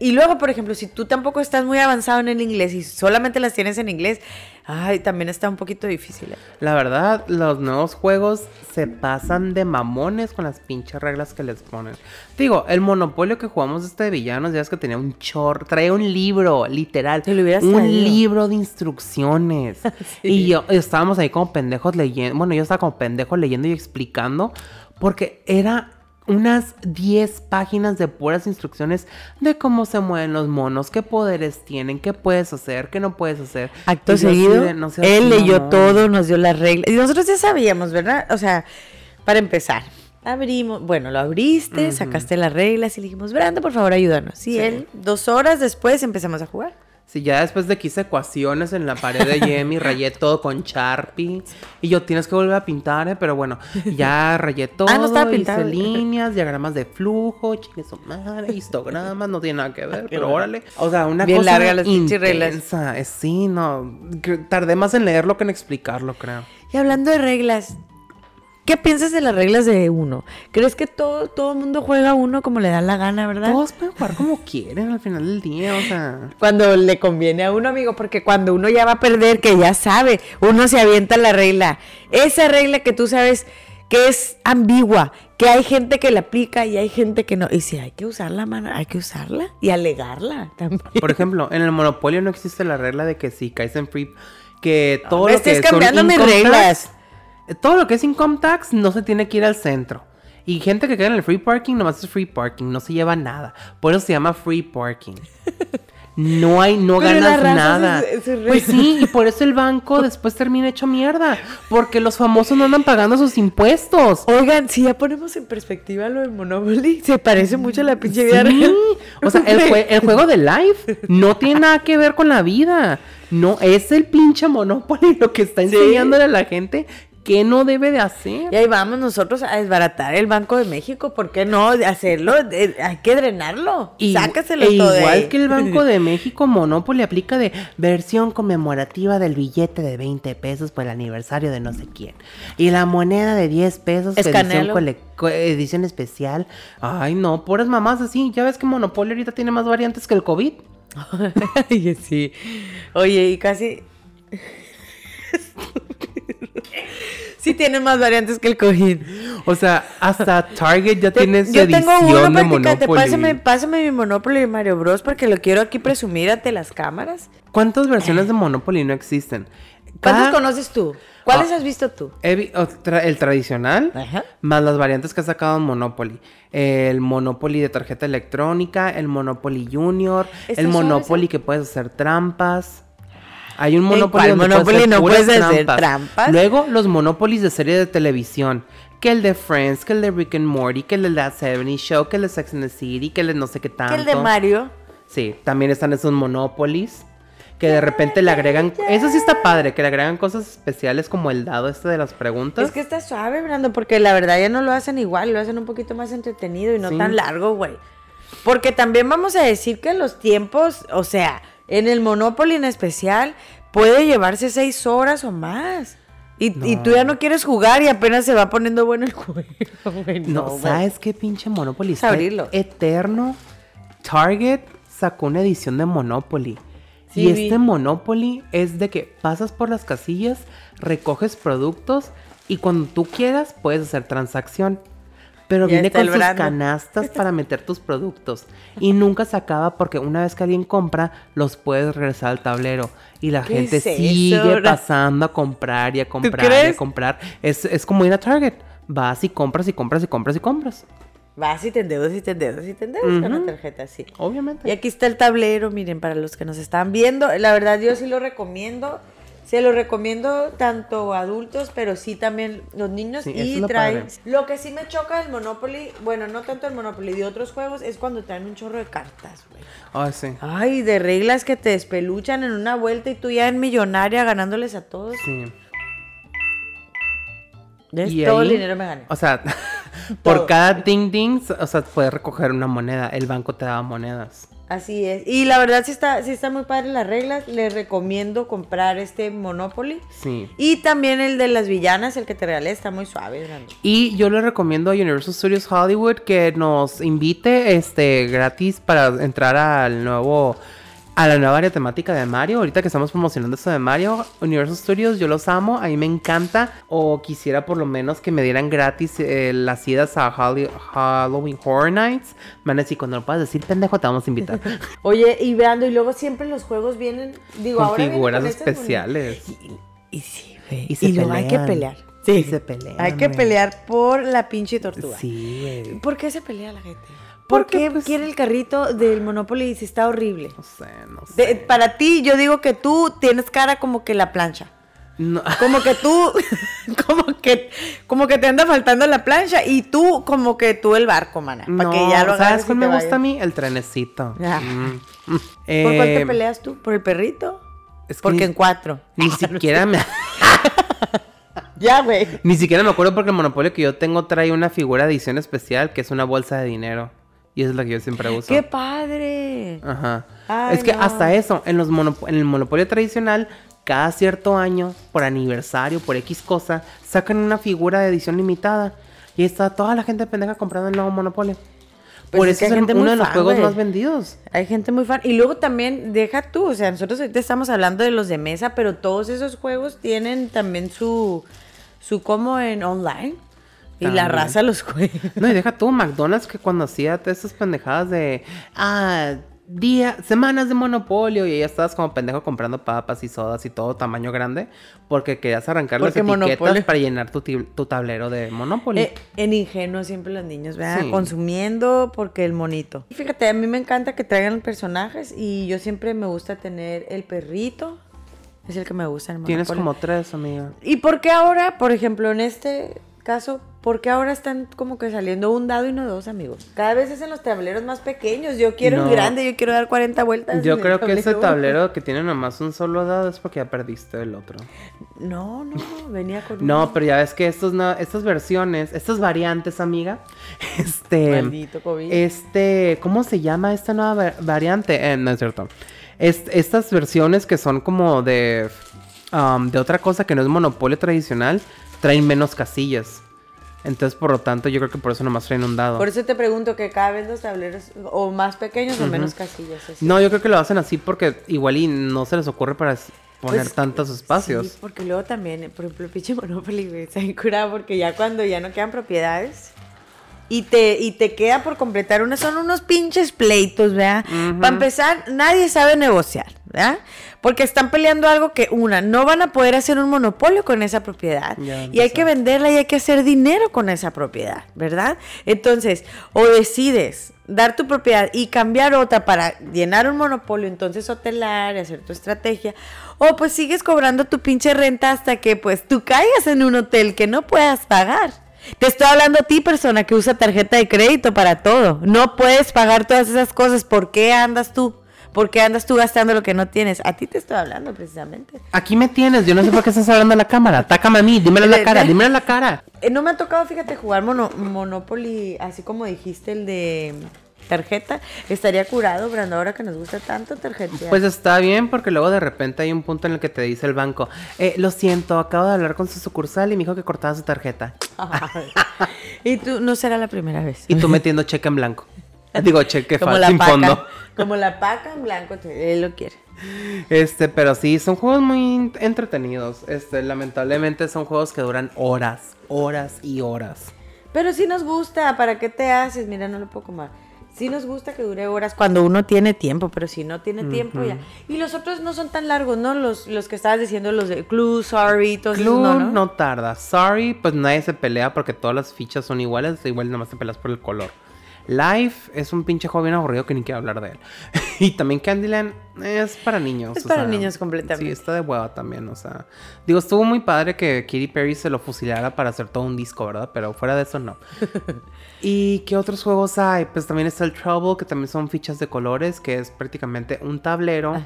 Y luego, por ejemplo, si tú tampoco estás muy avanzado en el inglés y solamente las tienes en inglés, ay, también está un poquito difícil. ¿eh? La verdad, los nuevos juegos se pasan de mamones con las pinches reglas que les ponen. Digo, el monopolio que jugamos este de villanos, ya es que tenía un chorro, traía un libro, literal. Te lo hubieras un traído. libro de instrucciones. Y yo estábamos ahí como pendejos leyendo. Bueno, yo estaba como pendejo leyendo y explicando. Porque era unas 10 páginas de puras instrucciones de cómo se mueven los monos, qué poderes tienen, qué puedes hacer, qué no puedes hacer. Acto seguido, de, no seas él leyó todo, nos dio las reglas. Y nosotros ya sabíamos, ¿verdad? O sea, para empezar, abrimos, bueno, lo abriste, sacaste las reglas y le dijimos, Brando, por favor, ayúdanos. Y él, dos horas después empezamos a jugar. Sí, ya después de que hice ecuaciones en la pared de Yemi, rayé todo con Sharpie. Y yo tienes que volver a pintar, ¿eh? Pero bueno, ya rayé todo, Ah, no estaba hice líneas, diagramas de flujo, chingue su madre, histogramas, no tiene nada que ver, pero órale. O sea, una Bien cosa largas las intensa. eh, Sí, no, tardé más en leerlo que en explicarlo, creo. Y hablando de reglas, ¿qué piensas de las reglas de uno? ¿Crees que todo, todo mundo juega uno como le da la gana, verdad? Todos pueden jugar como quieren al final del día, o sea... Cuando le conviene a uno, amigo, porque cuando uno ya va a perder, que ya sabe, uno se avienta la regla. Esa regla que tú sabes que es ambigua, que hay gente que la aplica y hay gente que no. Y si hay que usarla, mano, hay que usarla y alegarla también. Por ejemplo, en el Monopolio no existe la regla de que si caes en free, que todo me lo que estés son cambiando mis income reglas. Eh, todo lo que es income tax no se tiene que ir al centro. Y gente que cae en el free parking nomás es free parking, no se lleva nada. Por eso se llama free parking. No hay, no Pero ganas nada. pues sí, y por eso el banco después termina hecho mierda. Porque los famosos no andan pagando sus impuestos. Oigan, si ya ponemos en perspectiva lo del Monopoly, se parece mucho a la pinche vida Sí. real. O sea, el, jue- el juego de Life no tiene nada que ver con la vida. No, es el pinche Monopoly lo que está enseñándole a la gente que no debe de hacer. Y ahí vamos nosotros a desbaratar el Banco de México. ¿Por qué no hacerlo? Hay que drenarlo. Y, Sácaselo e todo de igual ahí. que el Banco de México, Monopoly aplica de versión conmemorativa del billete de 20 pesos por el aniversario de no sé quién. Y la moneda de 10 pesos, edición, especial. Ay, no, puras mamás así. Ya ves que Monopoly ahorita tiene más variantes que el COVID. Sí. Oye, y casi. sí tiene más variantes que el cojín. O sea, hasta Target ya Te- tiene su Yo tengo uno, de practicante. Monopoly. Pásame, pásame mi Monopoly de Mario Bros. porque lo quiero aquí presumir ante las cámaras. ¿Cuántas versiones de Monopoly no existen? ¿Cuántos Cada- conoces tú? ¿Cuáles Ah. has visto tú? He vi- el tradicional, Ajá. más las variantes que ha sacado en Monopoly. El Monopoly de tarjeta electrónica, el Monopoly Junior, ¿Está el suave Monopoly ese? que puedes hacer trampas. Hay un ¿En Monopoly donde Monopoly puedes hacer no puedes hacer trampas? Luego los Monopolies de serie de televisión. Que el de Friends, que el de Rick and Morty, que el de That 70 Show, que el de Sex and the City, que el de no sé qué tanto. Que el de Mario. Sí, también están esos Monopolies. Que de repente le agregan. Eso sí está padre, que le agregan cosas especiales como el dado este de las preguntas. Es que está suave, Brando, porque la verdad ya no lo hacen igual, lo hacen un poquito más entretenido y no Sí. tan largo, güey. Porque también vamos a decir que los tiempos, o sea, en el Monopoly en especial, puede llevarse seis horas o más. Y, y tú ya no quieres jugar y apenas se va poniendo bueno el juego. No. ¿sabes qué pinche Monopoly? A abrirlo. eterno. Target sacó una edición de Monopoly. Sí, y vi. este Monopoly es de que pasas por las casillas, recoges productos y cuando tú quieras puedes hacer transacción. Pero Ya viene con sus canastas para meter tus productos. Y nunca se acaba porque una vez que alguien compra, los puedes regresar al tablero. Y la ¿Qué gente es sigue pasando a comprar y a comprar y a comprar. Es, es como ir a Target. Vas y compras y compras y compras y compras. Vas y te endeudas y te endeudas y te endeudas con la tarjeta, sí. Obviamente. Y aquí está el tablero, miren, para los que nos están viendo. La verdad, yo sí lo recomiendo. Se lo recomiendo tanto a adultos, pero sí también los niños. Sí, y lo trae. padre. Lo que sí me choca del Monopoly, bueno, no tanto el Monopoly, de otros juegos, es cuando traen un chorro de cartas, güey. Ah, sí. Ay, de reglas que te despeluchan en una vuelta y tú ya en millonaria ganándoles a todos. Sí. Y Todo el dinero me gané. O sea, por cada ding ding, o sea, puedes recoger una moneda. El banco te daba monedas. Así es. Y la verdad sí está, sí está muy padre las reglas. Les recomiendo comprar este Monopoly. Sí. Y también el de las villanas, el que te regalé, está muy suave, Brando. Y yo le recomiendo a Universal Studios Hollywood que nos invite este gratis para entrar al nuevo a la nueva área temática de Mario. Ahorita que estamos promocionando esto de Mario, Universal Studios, yo los amo, a mí me encanta. O quisiera por lo menos que me dieran gratis eh, las idas a Holly- Halloween Horror Nights. Man, así cuando lo puedas decir, pendejo, te vamos a invitar. Oye, y Brando, y luego siempre los juegos vienen, digo, Con ahora vienen figuras con estas especiales. Y, y sí, güey. Y Y, se luego hay que pelear. Sí. Y se pelean. Hay que pelear por la pinche tortuga. Sí, güey. ¿Por qué se pelea la gente? ¿Por qué pues- quiere el carrito del Monopoly si está horrible? No sé, no sé. De- para ti, yo digo que tú tienes cara como que la plancha. No. Como que tú, como que, como que te anda faltando la plancha y tú como que tú el barco, mana. Para No, que ya lo ¿Sabes cuál me gusta a mí? El trenecito. Ah. Mm. ¿Por cuál te Eh, peleas tú? ¿Por el perrito? es que Porque ni- en cuatro. Ni siquiera me... Ya, güey. Ni siquiera me acuerdo porque el monopolio que yo tengo trae una figura de edición especial que es una bolsa de dinero. Y esa es la que yo siempre uso. ¡Qué padre! Ajá. Ay, es que no. hasta eso, en, los monop- en el monopolio tradicional, cada cierto año, por aniversario, por X cosa, sacan una figura de edición limitada. Y está toda la gente pendeja comprando el nuevo monopolio. Pues por es eso es uno de los juegos güey. más vendidos. Hay gente muy fan. Y luego también, deja tú, o sea, nosotros ahorita estamos hablando de los de mesa, pero todos esos juegos tienen también su, su como en online. Y la raza los juega. No, y deja tú, McDonald's que cuando hacía esas pendejadas de. Ah, día, semanas de monopolio. Y ya estabas como pendejo comprando papas y sodas y todo tamaño grande. Porque querías arrancar Porque las etiquetas Monopolio. para llenar tu, tu tablero de Monopoly. Eh, en ingenuo siempre los niños, ¿verdad? Sí. Consumiendo porque el monito. Y Fíjate, a mí me encanta que traigan personajes y yo siempre me gusta tener el perrito. Es el que me gusta el Tienes como tres, amiga. ¿Y por qué ahora, por ejemplo, en este caso, por qué ahora están como que saliendo un dado y no dos, amigos? Cada vez es en los tableros más pequeños. Yo quiero No. el grande, yo quiero dar 40 vueltas. Yo creo que ese tablero. que tiene nomás un solo dado es porque ya perdiste el otro. No, no, venía con No, pero ya ves que estos no, estas versiones, estas variantes, amiga, este, Maldito COVID. este, ¿cómo se llama esta nueva va- variante? Eh, no es cierto. Es- estas versiones que son como de, um, de otra cosa que no es monopolio tradicional, traen menos casillas. Entonces, por lo tanto, yo creo que por eso nomás traen un dado. Por eso te pregunto que cada vez los tableros o más pequeños o menos casillas. así. No, yo creo que lo hacen así porque igual y no se les ocurre para poner Pues, tantos espacios. Sí, porque luego también, por ejemplo, pinche Monopoly, güey, está curado porque ya cuando ya no quedan propiedades y te, y te queda por completar una, son unos pinches pleitos, ¿verdad? Para empezar, nadie sabe negociar, ¿verdad? Porque están peleando algo que, una, no van a poder hacer un monopolio con esa propiedad. Ya y hay que venderla y hay que hacer dinero con esa propiedad, ¿verdad? Entonces, o decides dar tu propiedad y cambiar otra para llenar un monopolio, entonces hotelar y hacer tu estrategia, o pues sigues cobrando tu pinche renta hasta que pues tú caigas en un hotel que no puedas pagar. Te estoy hablando a ti, persona que usa tarjeta de crédito para todo. No puedes pagar todas esas cosas. ¿Por qué andas tú? ¿Por qué andas tú gastando lo que no tienes? A ti te estoy hablando precisamente. Aquí me tienes, yo no sé por qué estás hablando a la cámara. Atácame a mí, dímelo a la cara, dímelo a la cara. Eh, no me ha tocado, fíjate, jugar mono- Monopoly, así como dijiste el de tarjeta. Estaría curado, Brando, ahora que nos gusta tanto tarjeta. Pues está bien, porque luego de repente hay un punto en el que te dice el banco, eh, lo siento, acabo de hablar con su sucursal y me dijo que cortaba su tarjeta. y tú, no será la primera vez. Y tú metiendo cheque en blanco. Digo, cheque como la sin paca. fondo. Como la paca en blanco, él lo quiere. Este, pero sí, son juegos muy entretenidos. Este, lamentablemente son juegos que duran horas, horas y horas. Pero sí nos gusta, ¿para qué te haces? Mira, no lo puedo comer. Sí nos gusta que dure horas cuando uno tiene tiempo, pero si no tiene tiempo ya. Y los otros no son tan largos, ¿no? Los, los que estabas diciendo, los de Clue, Sorry, todos esos, Clue no, no, ¿no? tarda. Sorry, pues nadie se pelea porque todas las fichas son iguales. Igual nomás te peleas por el color. Life es un pinche juego bien aburrido que ni quiero hablar de él. y también Candyland es para niños. Es o para sea, niños completamente. Sí, está de hueva también, o sea. Digo, estuvo muy padre que Katy Perry se lo fusilara para hacer todo un disco, ¿verdad? Pero fuera de eso, no. ¿Y qué otros juegos hay? Pues también está el Trouble, que también son fichas de colores, que es prácticamente un tablero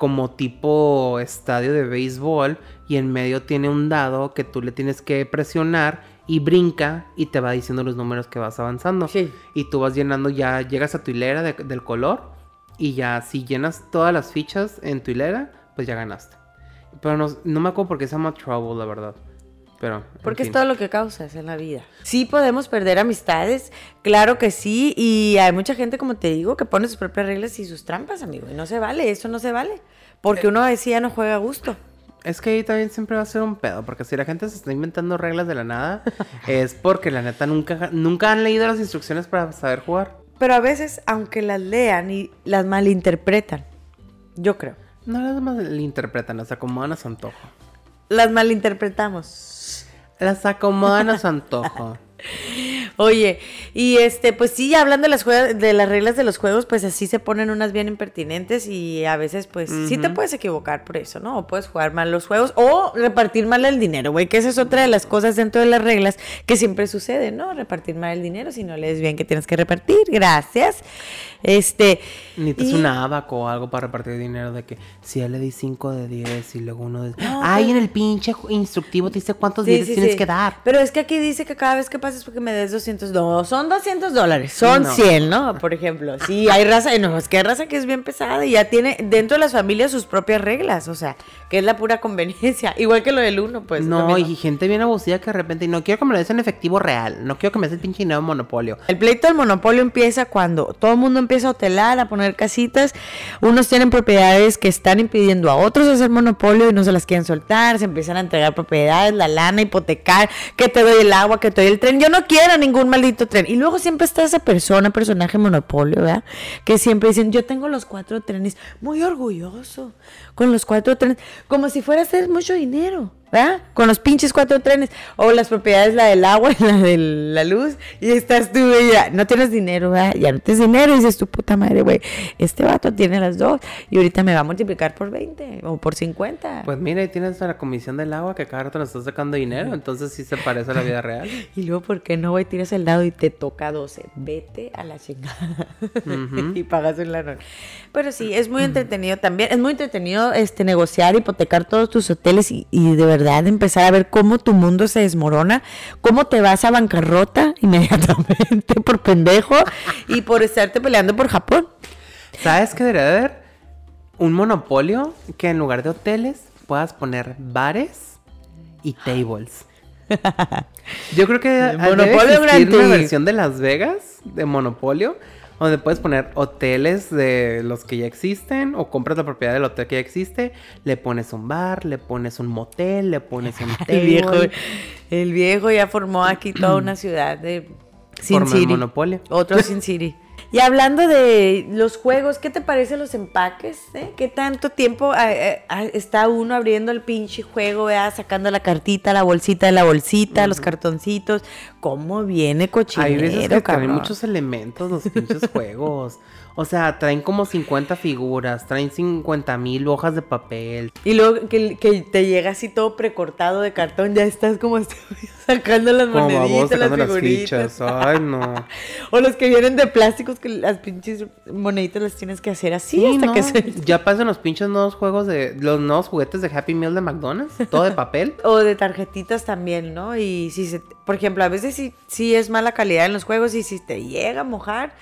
como tipo estadio de béisbol y en medio tiene un dado que tú le tienes que presionar y brinca y te va diciendo los números que vas avanzando. Sí. Y tú vas llenando, ya llegas a tu hilera de- del color y ya si llenas todas las fichas en tu hilera, pues ya ganaste. Pero no, no me acuerdo por qué se llama Trouble, la verdad. Pero. Porque es todo lo que causas en la vida. Sí podemos perder amistades, claro que sí, y hay mucha gente, como te digo, que pone sus propias reglas y sus trampas, amigo, y no se vale, eso no se vale, porque uno decía no juega a gusto. Es que ahí también siempre va a ser un pedo, porque si la gente se está inventando reglas de la nada, es porque la neta nunca, nunca han leído las instrucciones para saber jugar. Pero a veces, aunque las lean y las malinterpretan, yo creo, No las más le interpretan, o sea, como van a su antojo. las malinterpretamos. Las acomodan a su antojo. Oye, y este, pues sí, hablando de las, de las reglas de los juegos, pues así se ponen unas bien impertinentes y a veces, pues sí te puedes equivocar por eso, ¿no? O puedes jugar mal los juegos o repartir mal el dinero, güey, que esa es otra de las cosas dentro de las reglas que siempre sucede, ¿no? Repartir mal el dinero si no lees bien que tienes que repartir, gracias. Este. Necesitas y- un abaco o algo para repartir dinero de que si ya le di 5 de 10 y luego uno de... No, Ay, pero- en el pinche instructivo te dice cuántos Sí, 10 sí, tienes sí. que dar. Pero es que aquí dice que cada vez que pases porque me des 200, no, son 200 dólares, son No. 100, ¿no? Por ejemplo, sí, hay raza, no, es que hay raza que es bien pesada y ya tiene dentro de las familias sus propias reglas, o sea, que es la pura conveniencia, igual que lo del uno, pues. no, y gente bien abusiva que de repente... No quiero que me lo des en efectivo real. No quiero que me des el pinche dinero en monopolio. El pleito del monopolio empieza cuando todo el mundo empieza a hotelar, a poner casitas. Unos tienen propiedades que están impidiendo a otros hacer monopolio y no se las quieren soltar. Se empiezan a entregar propiedades, la lana, hipotecar, que te doy el agua, que te doy el tren. Yo no quiero ningún maldito tren. Y luego siempre está esa persona, personaje monopolio, ¿verdad? Que siempre dicen, yo tengo los cuatro trenes. Muy orgulloso con los cuatro trenes. Como si fuera a hacer mucho dinero. ¿Verdad? Con los pinches cuatro trenes o las propiedades, la del agua y la de la luz, y estás tú, y ya, no tienes dinero, ¿verdad? Ya no tienes dinero, y dices tu puta madre, güey, este vato tiene las dos, y ahorita me va a multiplicar por 20 o por 50. Pues mira, y tienes a la comisión del agua que cada rato nos está sacando dinero. Entonces sí se parece a la vida real. Y luego, ¿por qué no, güey? Tiras el dado y te toca 12. Vete a la chingada. y pagas un lanón. Pero sí, es muy entretenido también. Es muy entretenido este negociar, hipotecar todos tus hoteles y, y de verdad empezar a ver cómo tu mundo se desmorona, cómo te vas a bancarrota inmediatamente por pendejo y por estarte peleando por Japón. ¿Sabes qué debería de haber? Un monopolio que en lugar de hoteles puedas poner bares y tables. Yo creo que debe Monopolio existir una versión de Las Vegas de Monopolio donde puedes poner hoteles de los que ya existen o compras la propiedad del hotel que ya existe, le pones un bar, le pones un motel, le pones un table. El viejo, el viejo ya formó aquí toda una ciudad de Sin City. monopolio. Otro Sin City. Y hablando de los juegos, ¿qué te parecen los empaques? eh? ¿Qué tanto tiempo ah, eh, ah, está uno abriendo el pinche juego, ¿verdad? sacando la cartita, la bolsita de la bolsita, los cartoncitos? ¿Cómo viene cochinero, Hay veces que traen cabrón? muchos elementos los pinches juegos. O sea, traen como 50 figuras, traen 50 mil hojas de papel. Y luego que, que te llega así todo precortado de cartón, ya estás como sacando las Como moneditas, sacando las las figuritas. fichas. Ay, no. O los que vienen de plásticos, que las pinches moneditas las tienes que hacer así Sí, hasta no. que se... Ya pasan los pinches nuevos juegos de. Los nuevos juguetes de Happy Meal de McDonald's. Todo de papel. O de tarjetitas también, ¿no? Y si se, por ejemplo, a veces sí, sí es mala calidad en los juegos y si te llega a mojar,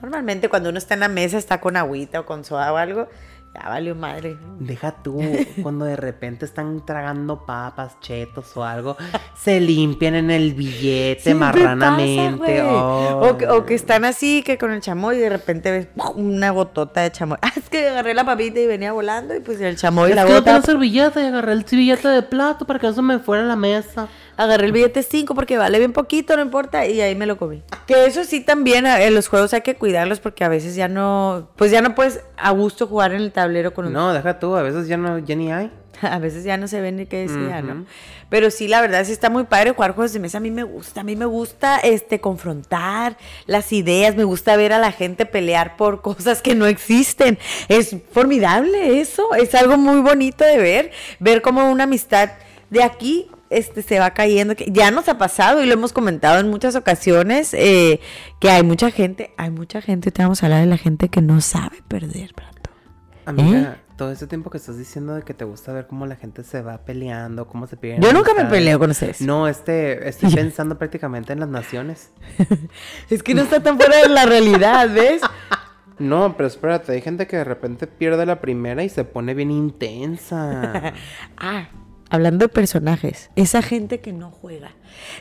normalmente cuando uno está en la mesa está con agüita o con soda o algo, ya valió madre. Deja tú, cuando de repente están tragando papas, chetos o algo, se limpian en el billete Siempre marranamente. pasa, o, que, o que están así, que con el chamoy y de repente ves una gotota de chamoy. Ah, es que agarré la papita y venía volando y pues el chamoy y Es la que servilleta y agarré el billete de plato para que eso me fuera a la mesa. Agarré el billete 5 porque vale bien poquito, no importa, y ahí me lo comí. Que eso sí también, a- en los juegos hay que cuidarlos porque a veces ya no, pues ya no puedes a gusto jugar en el tablero con un No, deja tú, a veces ya no, ya ni hay. A veces ya no se ve ni qué decía, ¿no? Pero sí, la verdad sí está muy padre jugar juegos de mesa. A mí me gusta, a mí me gusta este confrontar las ideas, me gusta ver a la gente pelear por cosas que no existen. Es formidable eso, es algo muy bonito de ver, ver cómo una amistad de aquí este se va cayendo, que ya nos ha pasado y lo hemos comentado en muchas ocasiones, eh, que hay mucha gente, hay mucha gente, te vamos a hablar de la gente que no sabe perder, Plato. Amiga, todo ese tiempo que estás diciendo de que te gusta ver cómo la gente se va peleando, cómo se pierden. Yo nunca me peleo con ustedes. No, este, estoy pensando prácticamente en las naciones. Es que no está tan fuera de la realidad, ¿ves? No, pero espérate, hay gente que de repente pierde la primera y se pone bien intensa. Ah, hablando de personajes, esa gente que no juega.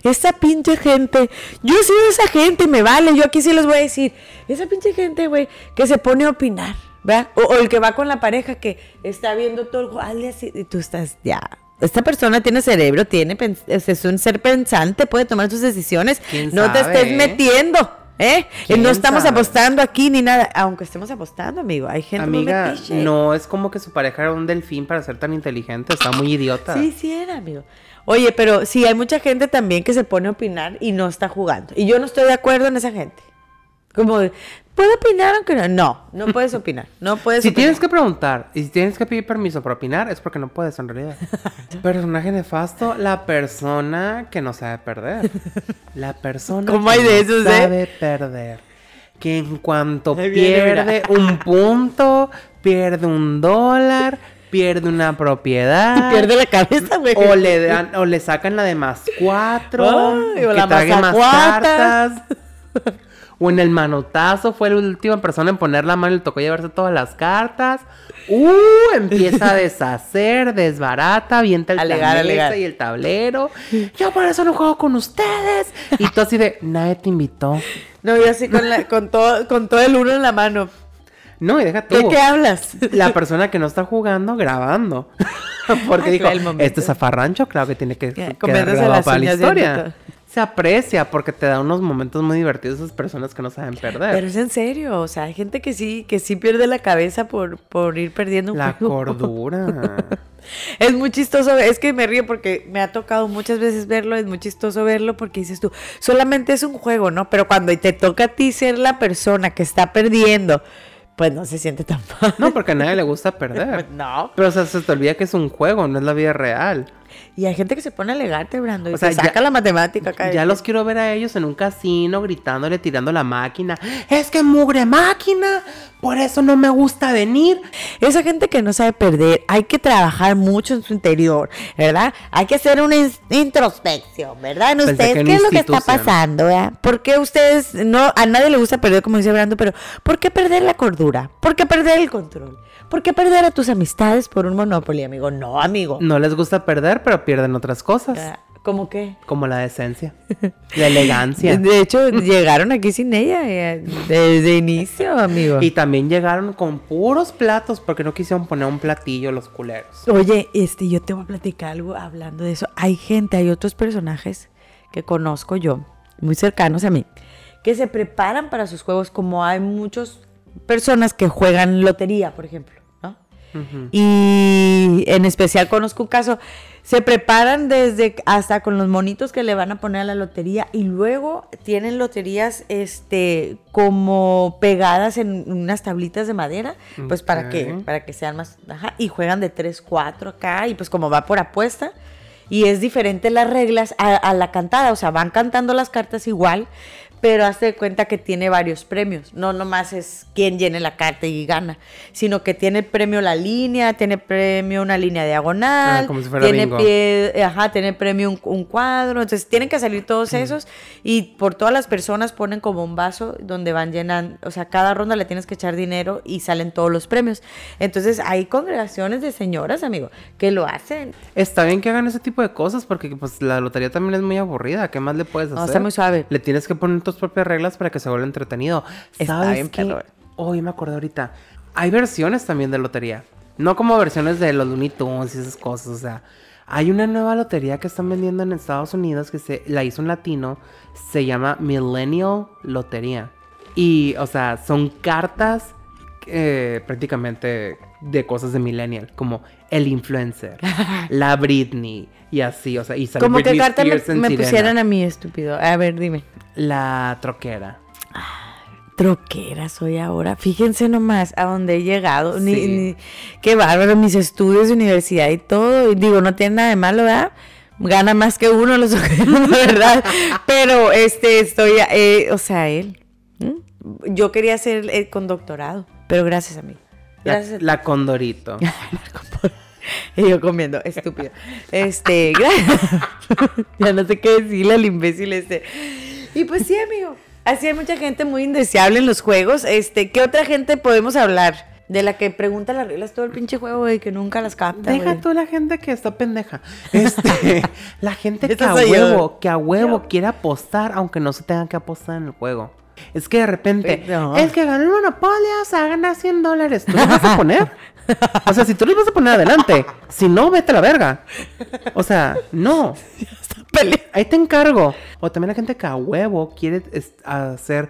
Esa pinche gente, yo he sido esa gente, me vale, yo aquí sí les voy a decir. Esa pinche gente, güey, que se pone a opinar, ¿verdad? O, o el que va con la pareja que está viendo todo el juego, hazle así, y tú estás ya. Esta persona tiene cerebro, tiene es un ser pensante, puede tomar sus decisiones. ¿Quién No te estés metiendo, ¿eh? ¿Quién No estamos sabe? apostando aquí ni nada, aunque estemos apostando, amigo. Hay gente muy Amiga, metiche. no es como que su pareja era un delfín para ser tan inteligente, está muy idiota. Sí, sí era, amigo. Oye, pero sí, hay mucha gente también que se pone a opinar y no está jugando. Y yo no estoy de acuerdo en esa gente. Como, ¿puedo opinar aunque no? No, no puedes opinar. No puedes Si opinar. tienes que preguntar y si tienes que pedir permiso para opinar, es porque no puedes en realidad. Personaje nefasto, la persona que no sabe perder. La persona ¿Cómo que hay de no eh? sabe perder. Que en cuanto pierde un punto, pierde un dólar, pierde una propiedad. Pierde la cabeza, güey. O le dan, o le sacan la de más cuatro. Ay, o que la más cartas. O en el manotazo fue la última persona en poner la mano y le tocó llevarse todas las cartas. Uh, empieza a deshacer, desbarata, avienta el alegar. y el tablero. Yo por eso no juego con ustedes. Y tú así de, nadie te invitó. No, yo así con, la- con, todo, con todo el uno en la mano. No, y deja tú. ¿De qué hablas? La persona que no está jugando, grabando. Porque Ay, dijo, este zafarrancho, claro que tiene que grabado las para la historia. Se aprecia porque te da unos momentos muy divertidos esas personas que no saben perder. Pero es en serio, o sea, hay gente que sí, que sí pierde la cabeza por, por ir perdiendo un La juego. cordura. Es muy chistoso, es que me río porque me ha tocado muchas veces verlo, es muy chistoso verlo porque dices tú, solamente es un juego, ¿no? Pero cuando te toca a ti ser la persona que está perdiendo, pues no se siente tan mal. No, porque a nadie le gusta perder. No. Pero o sea, se te olvida que es un juego, no es la vida real. Y hay gente que se pone a alegarte, Brando, y O sea, saca ya- la matemática acá. Ya los quiero ver a ellos en un casino gritándole, tirando la máquina. Es que mugre máquina, por eso no me gusta venir. Esa gente que no sabe perder, hay que trabajar mucho en su interior, ¿verdad? Hay que hacer una ins- introspección, ¿verdad? En ustedes, ¿qué es lo que está pasando, verdad? ¿Por qué ustedes, no, a nadie le gusta perder, como dice Brando, pero ¿por qué perder la cordura? ¿Por qué perder el control? ¿Por qué perder a tus amistades por un monopoly, amigo? No, amigo. No les gusta perder, pero pierden otras cosas. Ah, ¿Cómo qué? Como la decencia, la elegancia. De hecho, llegaron aquí sin ella eh, desde inicio, amigo. Y también llegaron con puros platos porque no quisieron poner un platillo los culeros. Oye, este, yo te voy a platicar algo hablando de eso. Hay gente, hay otros personajes que conozco yo, muy cercanos a mí, que se preparan para sus juegos, como hay muchas personas que juegan lotería, por ejemplo, ¿no? Y en especial conozco un caso, se preparan desde hasta con los monitos que le van a poner a la lotería y luego tienen loterías este como pegadas en unas tablitas de madera, pues para que para que sean más, ajá, y juegan de 3, 4 acá y pues como va por apuesta. Y es diferente las reglas a, a la cantada, o sea, van cantando las cartas igual, pero hazte de cuenta que tiene varios premios. No nomás es quien llene la carta y gana, sino que tiene premio la línea, tiene premio una línea diagonal, Ah, como si fuera tiene bingo. pie, ajá, tiene premio un, un cuadro. Entonces tienen que salir todos esos y por todas las personas ponen como un vaso donde van llenando, o sea, cada ronda le tienes que echar dinero y salen todos los premios. Entonces hay congregaciones de señoras, amigo, que lo hacen. Está bien que hagan ese tipo de cosas porque pues la lotería también es muy aburrida. ¿Qué más le puedes hacer? No, está muy suave. Le tienes que poner tus propias reglas para que se vuelva entretenido. Está ¿Sabes bien, qué? Hoy me acordé ahorita. Hay versiones también de lotería. No como versiones de los Looney Tunes y esas cosas. O sea, hay una nueva lotería que están vendiendo en Estados Unidos que se la hizo un latino. Se llama Millennial Lotería. Y, o sea, son cartas eh, prácticamente de cosas de millennial, como el influencer, la Britney y así, o sea, y sale Como que Britney carta me, Spears en me Sirena. pusieran a mí, estúpido. A ver, dime. La troquera. Troquera soy ahora. Fíjense nomás a dónde he llegado. Ni, Sí. ni- qué bárbaro, mis estudios de universidad y todo. Y digo, no tiene nada de malo, ¿verdad? Gana más que uno los la verdad. Pero este, estoy, eh, o sea, él. Yo quería ser eh, con doctorado, pero gracias a mí. La, Gracias. la Condorito. Y yo comiendo, estúpido. Este, ya no sé qué decirle al imbécil este. Y pues sí, amigo. Así hay mucha gente muy indeseable en los juegos. Este, ¿qué otra gente podemos hablar? De la que pregunta las reglas todo el pinche juego y que nunca las capta. Deja güey. tú la gente que está pendeja. Este, la gente que a yo. huevo, que a huevo quiere apostar, aunque no se tenga que apostar en el juego. Es que de repente, No. el que gana el monopolio se va a ganar 100 dólares. ¿Tú le vas a poner? O sea, si tú les vas a poner adelante, si no, vete a la verga. O sea, no. Ahí te encargo. O también la gente que a huevo quiere hacer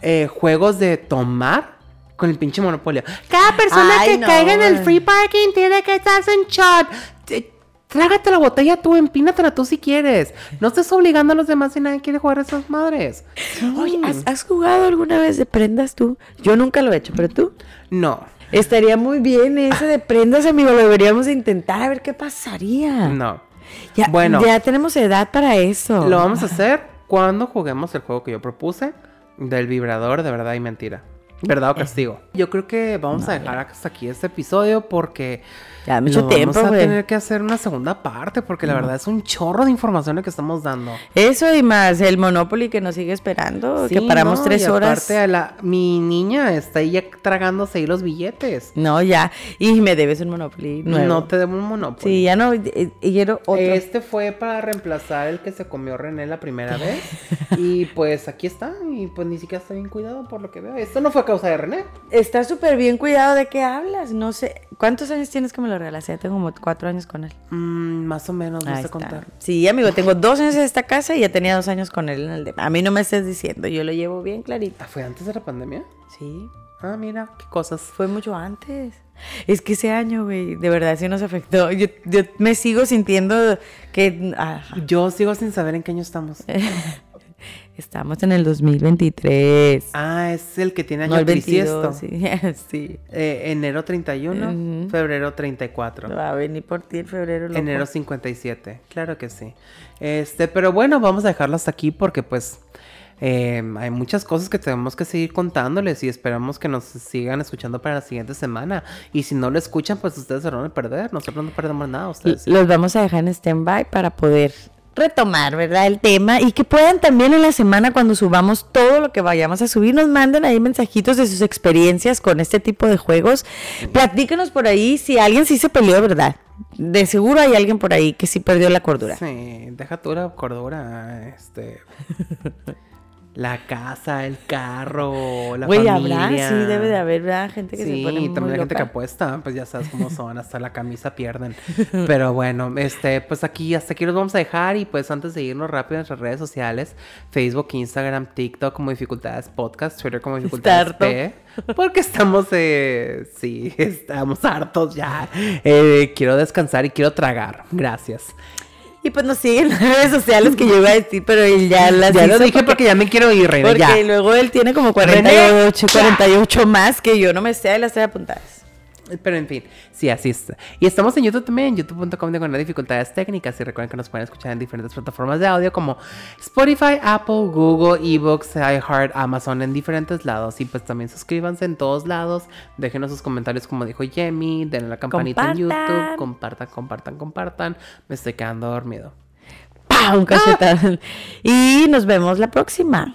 eh, juegos de tomar con el pinche monopolio. Cada persona Ay, que no, caiga en el free parking tiene que estarse en shot. Te- Trágate la botella tú, empínatela tú si quieres. No estés obligando a los demás si nadie quiere jugar a esas madres. Oye, ¿has, has jugado alguna vez de prendas tú? Yo nunca lo he hecho, pero tú. No, Estaría muy bien ese de prendas, amigo. Lo deberíamos intentar a ver qué pasaría. no. Ya, Bueno. ya tenemos edad para eso. Lo vamos a hacer cuando juguemos el juego que yo propuse del vibrador de verdad y mentira. ¿Verdad o castigo? Yo creo que vamos a dejar hasta aquí este episodio porque Ya, mucho lo tiempo, vamos a tener que hacer una segunda parte porque la verdad es un chorro de información que estamos dando. Eso y más el Monopoly que nos sigue esperando, que paramos no, tres y horas. aparte a la, mi niña está ahí ya tragándose ahí los billetes. No, ya. Y me debes un Monopoly nuevo. No te debo un monopolio. Sí, ya no. y quiero otro. Este fue para reemplazar el que se comió René la primera vez. y pues aquí está. Y pues ni siquiera está bien cuidado por lo que veo. Esto no fue a causa de René. Está súper bien cuidado de qué hablas. No sé. ¿Cuántos años tienes que me lo? Ya tengo como cuatro años con él. Mm, más o menos, no sé contar. Sí, amigo, tengo dos años en esta casa y ya tenía dos años con él en el de. A mí no me estés diciendo, yo lo llevo bien clarito. Ah, ¿Fue antes de la pandemia? Sí, Ah, mira, qué cosas. fue mucho antes. Es que ese año, güey, de verdad sí nos afectó. Yo, yo me sigo sintiendo que ah, Yo sigo sin saber en qué año estamos. estamos en el 2023. Ah, es el que tiene año no el bisiesto. 22, sí. sí. Eh, enero 31, Ujú. febrero 34. Va a venir por ti en febrero. loco. Enero 57, claro que sí. Este, pero bueno, vamos a dejarlo hasta aquí porque pues eh, hay muchas cosas que tenemos que seguir contándoles y esperamos que nos sigan escuchando para la siguiente semana. Y si no lo escuchan, pues ustedes se van a perder. Nosotros no perdemos nada, ustedes. sí. Los vamos a dejar en stand-by para poder retomar, ¿verdad? El tema y que puedan también en la semana cuando subamos todo lo que vayamos a subir, nos manden ahí mensajitos de sus experiencias con este tipo de juegos. Platíquenos por ahí si alguien sí se peleó, ¿verdad? De seguro hay alguien por ahí que sí perdió la cordura. Sí, deja tú la cordura, este... La casa, el carro, la Güey, familia. habrá, sí, debe de haber, ¿verdad? Gente que sí, se pone y muy también la gente que apuesta, pues ya sabes cómo son, hasta la camisa pierden. Pero bueno, este, pues aquí, hasta aquí los vamos a dejar y pues antes de irnos rápido en nuestras redes sociales, Facebook, Instagram, TikTok como Dificultades Podcast, Twitter como Dificultades. P, porque estamos, eh, sí, estamos hartos ya. Eh, quiero descansar y quiero tragar. Gracias. Y pues nos siguen en las redes sociales que yo iba a decir, pero él ya las Ya lo dije porque ya me quiero ir, Reina, Porque ya. luego él tiene como René, 48, 48 más que yo no me sé, las estoy apuntadas. Pero en fin, sí, así es. Y estamos en YouTube también, youtube.com con dificultades técnicas. Y recuerden que nos pueden escuchar en diferentes plataformas de audio como Spotify, Apple, Google, eBooks, iHeart, Amazon, en diferentes lados. Y pues también suscríbanse en todos lados. Déjenos sus comentarios, como dijo Yemi. Denle la campanita en. YouTube. Compartan, compartan, compartan. Me estoy quedando dormido. ¡Pah! Un cachetadón. Y nos vemos la próxima.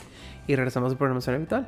Y regresamos al programa habitual.